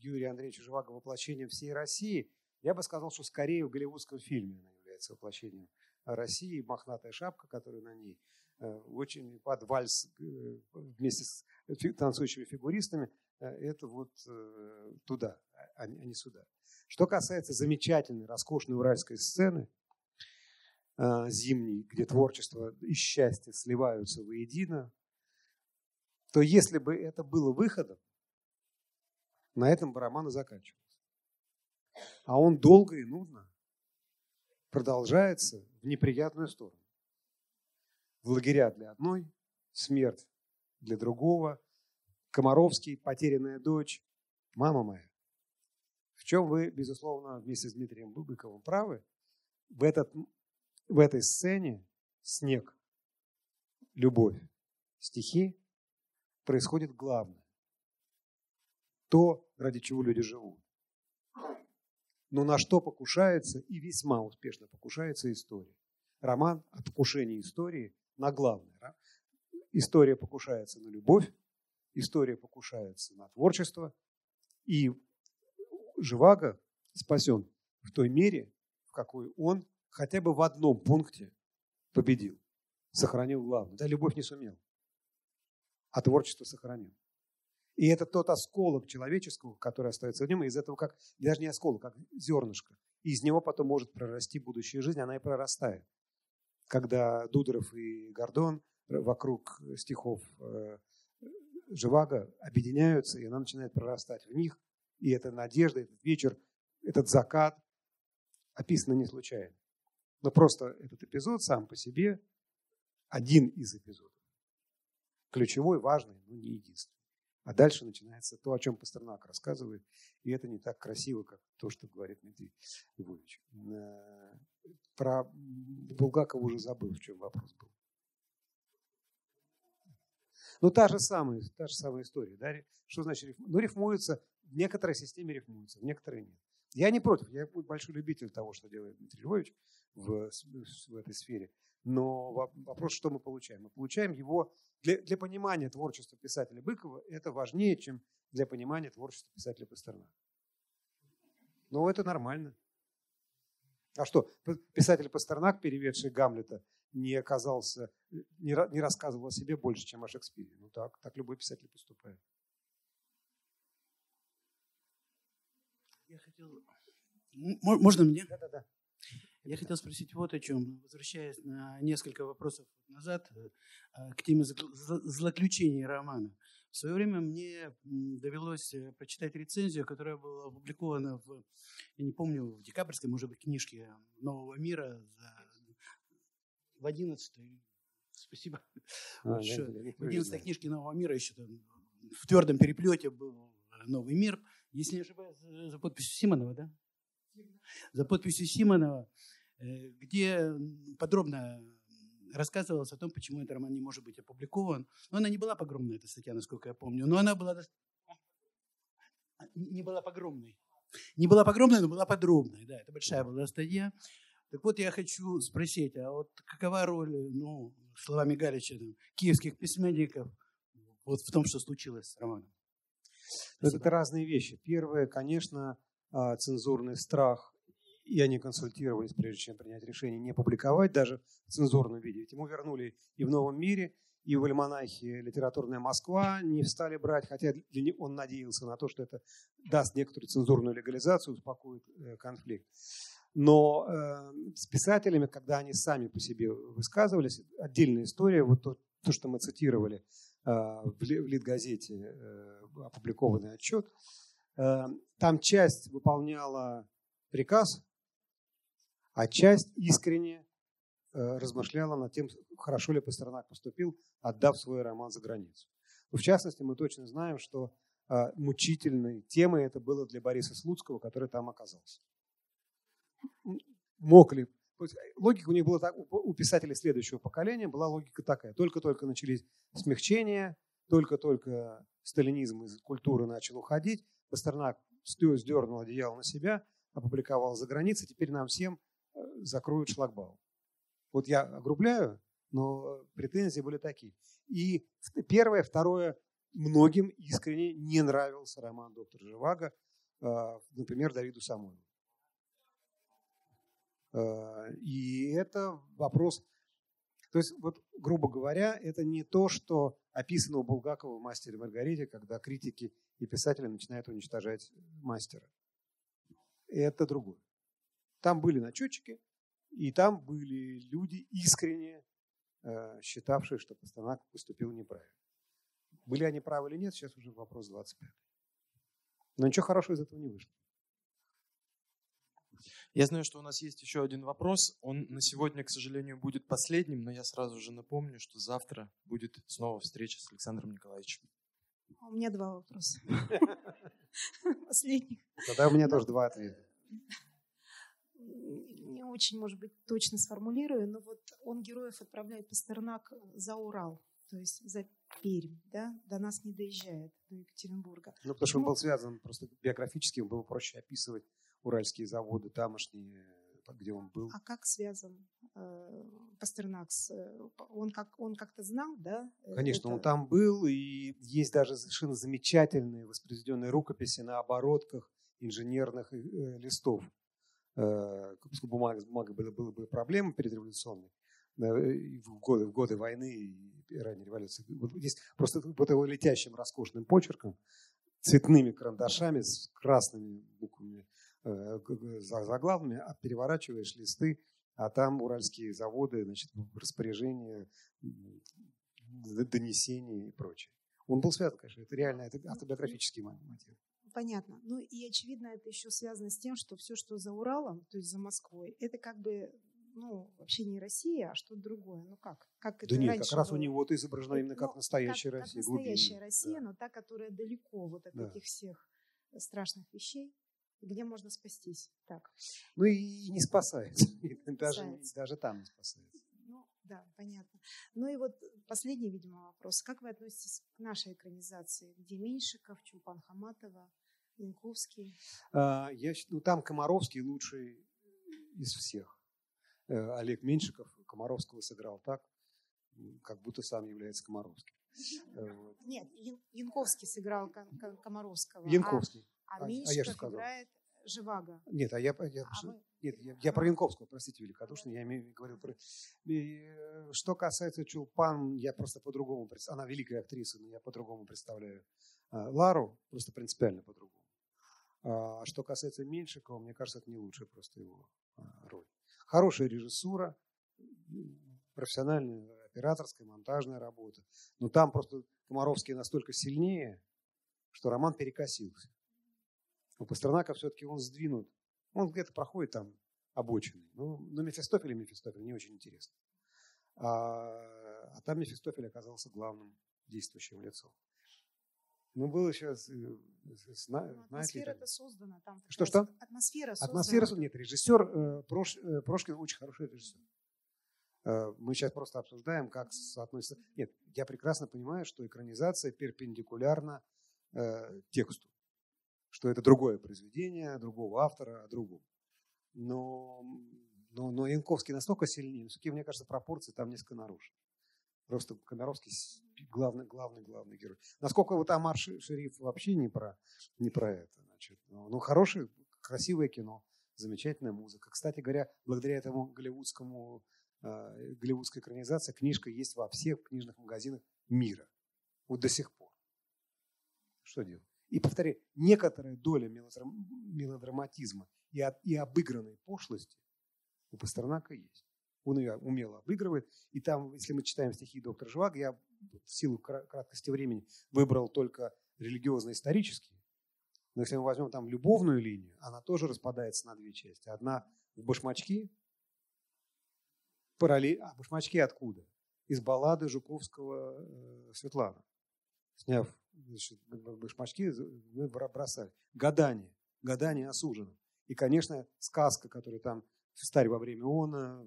Юрия Андреевича Живаго воплощением всей России? Я бы сказал, что скорее в голливудском фильме она является воплощением России. Мохнатая шапка, которая на ней, очень под вальс вместе с танцующими фигуристами, это вот туда, а не сюда. Что касается замечательной, роскошной уральской сцены, Э, зимний, где творчество и счастье сливаются воедино, то если бы это было выходом, на этом бы роман и заканчивался. А он долго и нудно продолжается в неприятную сторону. В лагеря для одной, смерть для другого, Комаровский, потерянная дочь, мама моя. В чем вы, безусловно, вместе с Дмитрием Бубыковым правы, в этот в этой сцене снег, любовь, стихи происходит главное. То, ради чего люди живут. Но на что покушается и весьма успешно покушается история. Роман о покушении истории на главное. История покушается на любовь, история покушается на творчество. И Живаго спасен в той мере, в какой он хотя бы в одном пункте победил, сохранил главное. Да, любовь не сумел, а творчество сохранил. И это тот осколок человеческого, который остается в нем, и из этого как, даже не осколок, как зернышко. И из него потом может прорасти будущая жизнь, она и прорастает. Когда Дудоров и Гордон вокруг стихов э, Живаго объединяются, и она начинает прорастать в них. И эта надежда, этот вечер, этот закат описано не случайно. Но просто этот эпизод сам по себе один из эпизодов. Ключевой, важный, но не единственный. А дальше начинается то, о чем Пастернак рассказывает, и это не так красиво, как то, что говорит Дмитрий Львович. Э, про Булгакова уже забыл, в чем вопрос был. Ну, та же самая, та же самая история. Да? Что значит рифмуется? Ну, рифмуется, в некоторой системе рифмуется, в некоторой нет. Я не против, я большой любитель того, что делает Дмитрий Львович в, в этой сфере. Но вопрос, что мы получаем? Мы получаем его для, для понимания творчества писателя Быкова, это важнее, чем для понимания творчества писателя Пастернака. Но это нормально. А что, писатель Пастернак, переведший Гамлета, не оказался, не, не рассказывал о себе больше, чем о Шекспире. Ну так, так любой писатель поступает. Я хотел... Можно мне? Да, да, да. Я хотел спросить вот о чем. Возвращаясь на несколько вопросов назад э, к теме злоключения романа. В свое время мне довелось э, прочитать рецензию, которая была опубликована в, я не помню, в декабрьской, может быть, книжке «Нового мира» за, в 11 Спасибо. А, в 11 книжке «Нового мира» еще там в твердом переплете был «Новый мир». Если не ошибаюсь, за подписью Симонова, да? За подписью Симонова Э, где подробно рассказывалось о том, почему этот роман не может быть опубликован. Но она не была погромной, эта статья, насколько я помню. Но она была... Не была погромной. Не была погромной, но была подробной. Да, это большая была статья. Так вот, я хочу спросить, а вот какова роль, ну, словами Галича, там, киевских письменников вот в том, что случилось с романом? Это, это разные вещи. Первое, конечно, а, цензурный страх и они консультировались, прежде чем принять решение не публиковать даже в цензурном виде. Ведь ему вернули и в «Новом мире», и в «Альманахе» «Литературная Москва» не стали брать, хотя он надеялся на то, что это даст некоторую цензурную легализацию, успокоит э, конфликт. Но э, с писателями, когда они сами по себе высказывались, отдельная история, вот то, то что мы цитировали э, в Литгазете, э, опубликованный отчет, э, там часть выполняла приказ а часть искренне э, размышляла над тем, хорошо ли Пастернак поступил, отдав свой роман за границу. В частности, мы точно знаем, что э, мучительной темой это было для Бориса Слуцкого, который там оказался. Мог ли логика у них была так, у писателей следующего поколения была логика такая. Только-только начались смягчения, только-только сталинизм из культуры начал уходить, Пастернак сдернул одеяло на себя, опубликовал за границей, теперь нам всем э, закроют шлагбаум. Вот я огрубляю, но претензии были такие. И первое, второе, многим искренне не нравился роман доктора Живаго, э, например, Давиду Самойлову. Э, и это вопрос, то есть, вот, грубо говоря, это не то, что описано у Булгакова в «Мастере Маргарите», когда критики и писатели начинают уничтожать мастера. Это другое. Там были начетчики, и там были люди искренне э, считавшие, что Пастернак поступил неправильно. Были они правы или нет, сейчас уже вопрос 25. Но ничего хорошего из этого не вышло. Я знаю, что у нас есть еще один вопрос. Он на сегодня, к сожалению, будет последним, но я сразу же напомню, что завтра будет снова встреча с Александром Николаевичем. У меня два вопроса. Последних. Тогда у меня тоже два ответа. Не очень, может быть, точно сформулирую, но вот он героев отправляет Пастернак за Урал, то есть за Пермь, да, до нас не доезжает, до Екатеринбурга. Ну, потому что он был связан просто биографически, было проще описывать уральские заводы тамошние, где он был. А как связан э, Пастернак? С, э, он, как, он как-то знал, да? Э, Конечно, это... он там был, и есть даже совершенно замечательные воспроизведенные рукописи на оборотках инженерных э, листов. Бумага, бумага была, была бы проблема передреволюционной в годы, в годы войны и ранней революции. Здесь просто вот его летящим роскошным почерком, цветными карандашами с красными буквами Э, заглавными, а переворачиваешь листы, а там уральские заводы, значит, распоряжение, донесения и прочее. Он был связан, конечно, это реально, это автобиографический мотив. Понятно. Ну и очевидно, это еще связано с тем, что все, что за Уралом, то есть за Москвой, это как бы ну, вообще не Россия, а что-то другое. Ну как? как это да нет, как раз было? у него это изображено именно ну, как настоящая как, Россия. Как настоящая глубинная. Россия, да. но та, которая далеко вот от да. этих всех страшных вещей где можно спастись. Так. Ну и не спасается. Даже, даже там не спасается. Ну, да, понятно. Ну и вот последний, видимо, вопрос. Как вы относитесь к нашей экранизации, где Меньшиков, Чулпан Хаматова, Янковский? А, я, ну, там Комаровский лучший из всех. Э, Олег Меньшиков Комаровского сыграл так, как будто сам является Комаровским. Э, Нет, Янковский сыграл Комаровского. Янковский. А, а Меньшиков а играет Живаго. Нет, а я, я, а вы... нет, я, я про Янковского, простите, великодушно, я имею, говорил про... И, э, что касается Чулпан, я просто по-другому, она великая актриса, но я по-другому представляю а, Лару, просто принципиально по-другому. А что касается Меньшикова, мне кажется, это не лучшая просто его а, роль. Хорошая режиссура, профессиональная операторская, монтажная работа. Но там просто Комаровский настолько сильнее, что роман перекосился. У Пастернака все-таки он сдвинут. Он где-то проходит там обочины. Ну, но Мефистофель и Мефистофель не очень интересно. А, а там Мефистофель оказался главным действующим лицом. Ну, было сейчас... Э, зна, ну, атмосфера это создана. Там Что-что? Атмосфера создана. Атмосфера создана. Нет, режиссер э, Прош, э, Прошкин очень хороший режиссер. Мы сейчас просто обсуждаем, как соотносится... Нет, я прекрасно понимаю, что экранизация перпендикулярна э, тексту что это другое произведение, другого автора, о другом. Но, но, но Янковский настолько сильнее, все-таки, мне кажется, пропорции там несколько нарушены. Просто Комаровский главный, главный, главный герой. Насколько вот Амар Шериф вообще не про, не про это. Значит. Ну, ну, хорошее, красивое кино, замечательная музыка. Кстати говоря, благодаря этому голливудскому, э, голливудской экранизации книжка есть во всех книжных магазинах мира. Вот до сих пор. Что делать? И повторяю, некоторая доля мелодраматизма и, от, и обыгранной пошлости у Пастернака есть. Он ее умело обыгрывает. И там, если мы читаем стихи доктора Живаго, я в силу краткости времени выбрал только религиозно-исторические. Но если мы возьмем там любовную линию, она тоже распадается на две части. Одна в башмачки, параллель... А, башмачки откуда? Из баллады Жуковского э, Светлана. Сняв значит, башмачки, бросали. Гадание. Гадание осуждено. И, конечно, сказка, которая там старе во время она,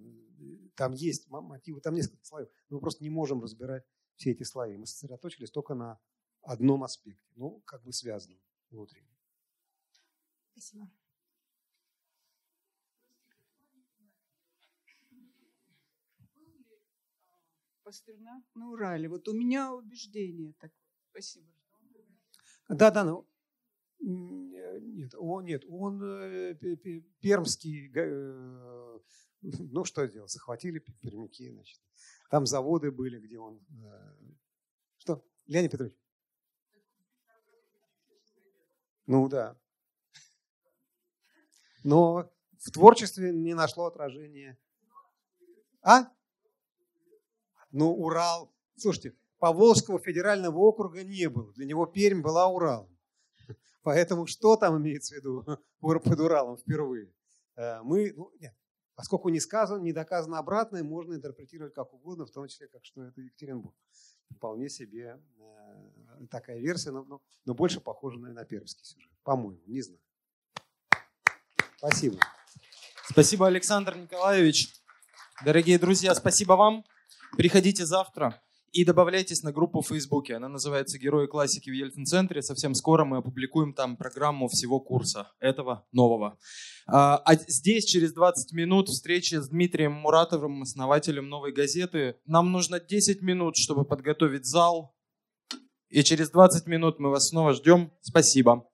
там есть мотивы, там несколько слоев. Мы просто не можем разбирать все эти слои. Мы сосредоточились только на одном аспекте, ну, как бы связанном внутреннем. Спасибо. Пастернак на Урале. Вот у меня убеждение такое. Спасибо. Да, да, ну, нет, он нет, он э, пермский, э, ну что делать, захватили пермяки, значит. Там заводы были, где он... Э, что, Леонид Петрович? Ну да. Но в творчестве не нашло отражения. А? Ну, Урал. Слушайте, Поволжского федерального округа не было. Для него Пермь была Уралом. Поэтому что там имеется в виду под Уралом впервые? Э, мы, ну, нет, поскольку не сказано, не доказано обратное, можно интерпретировать как угодно, в том числе, как что это Екатеринбург. Вполне себе э, такая версия, но, но, но больше похожа на, пермский сюжет. По-моему, не знаю. Спасибо. Спасибо, Александр Николаевич. Дорогие друзья, спасибо вам. Приходите завтра. И добавляйтесь на группу в Фейсбуке. Она называется «Герои классики в Ельцин-центре». Совсем скоро мы опубликуем там программу всего курса, этого нового. А, а здесь через 20 минут встреча с Дмитрием Муратовым, основателем «Новой газеты». Нам нужно 10 минут, чтобы подготовить зал. И через 20 минут мы вас снова ждем. Спасибо.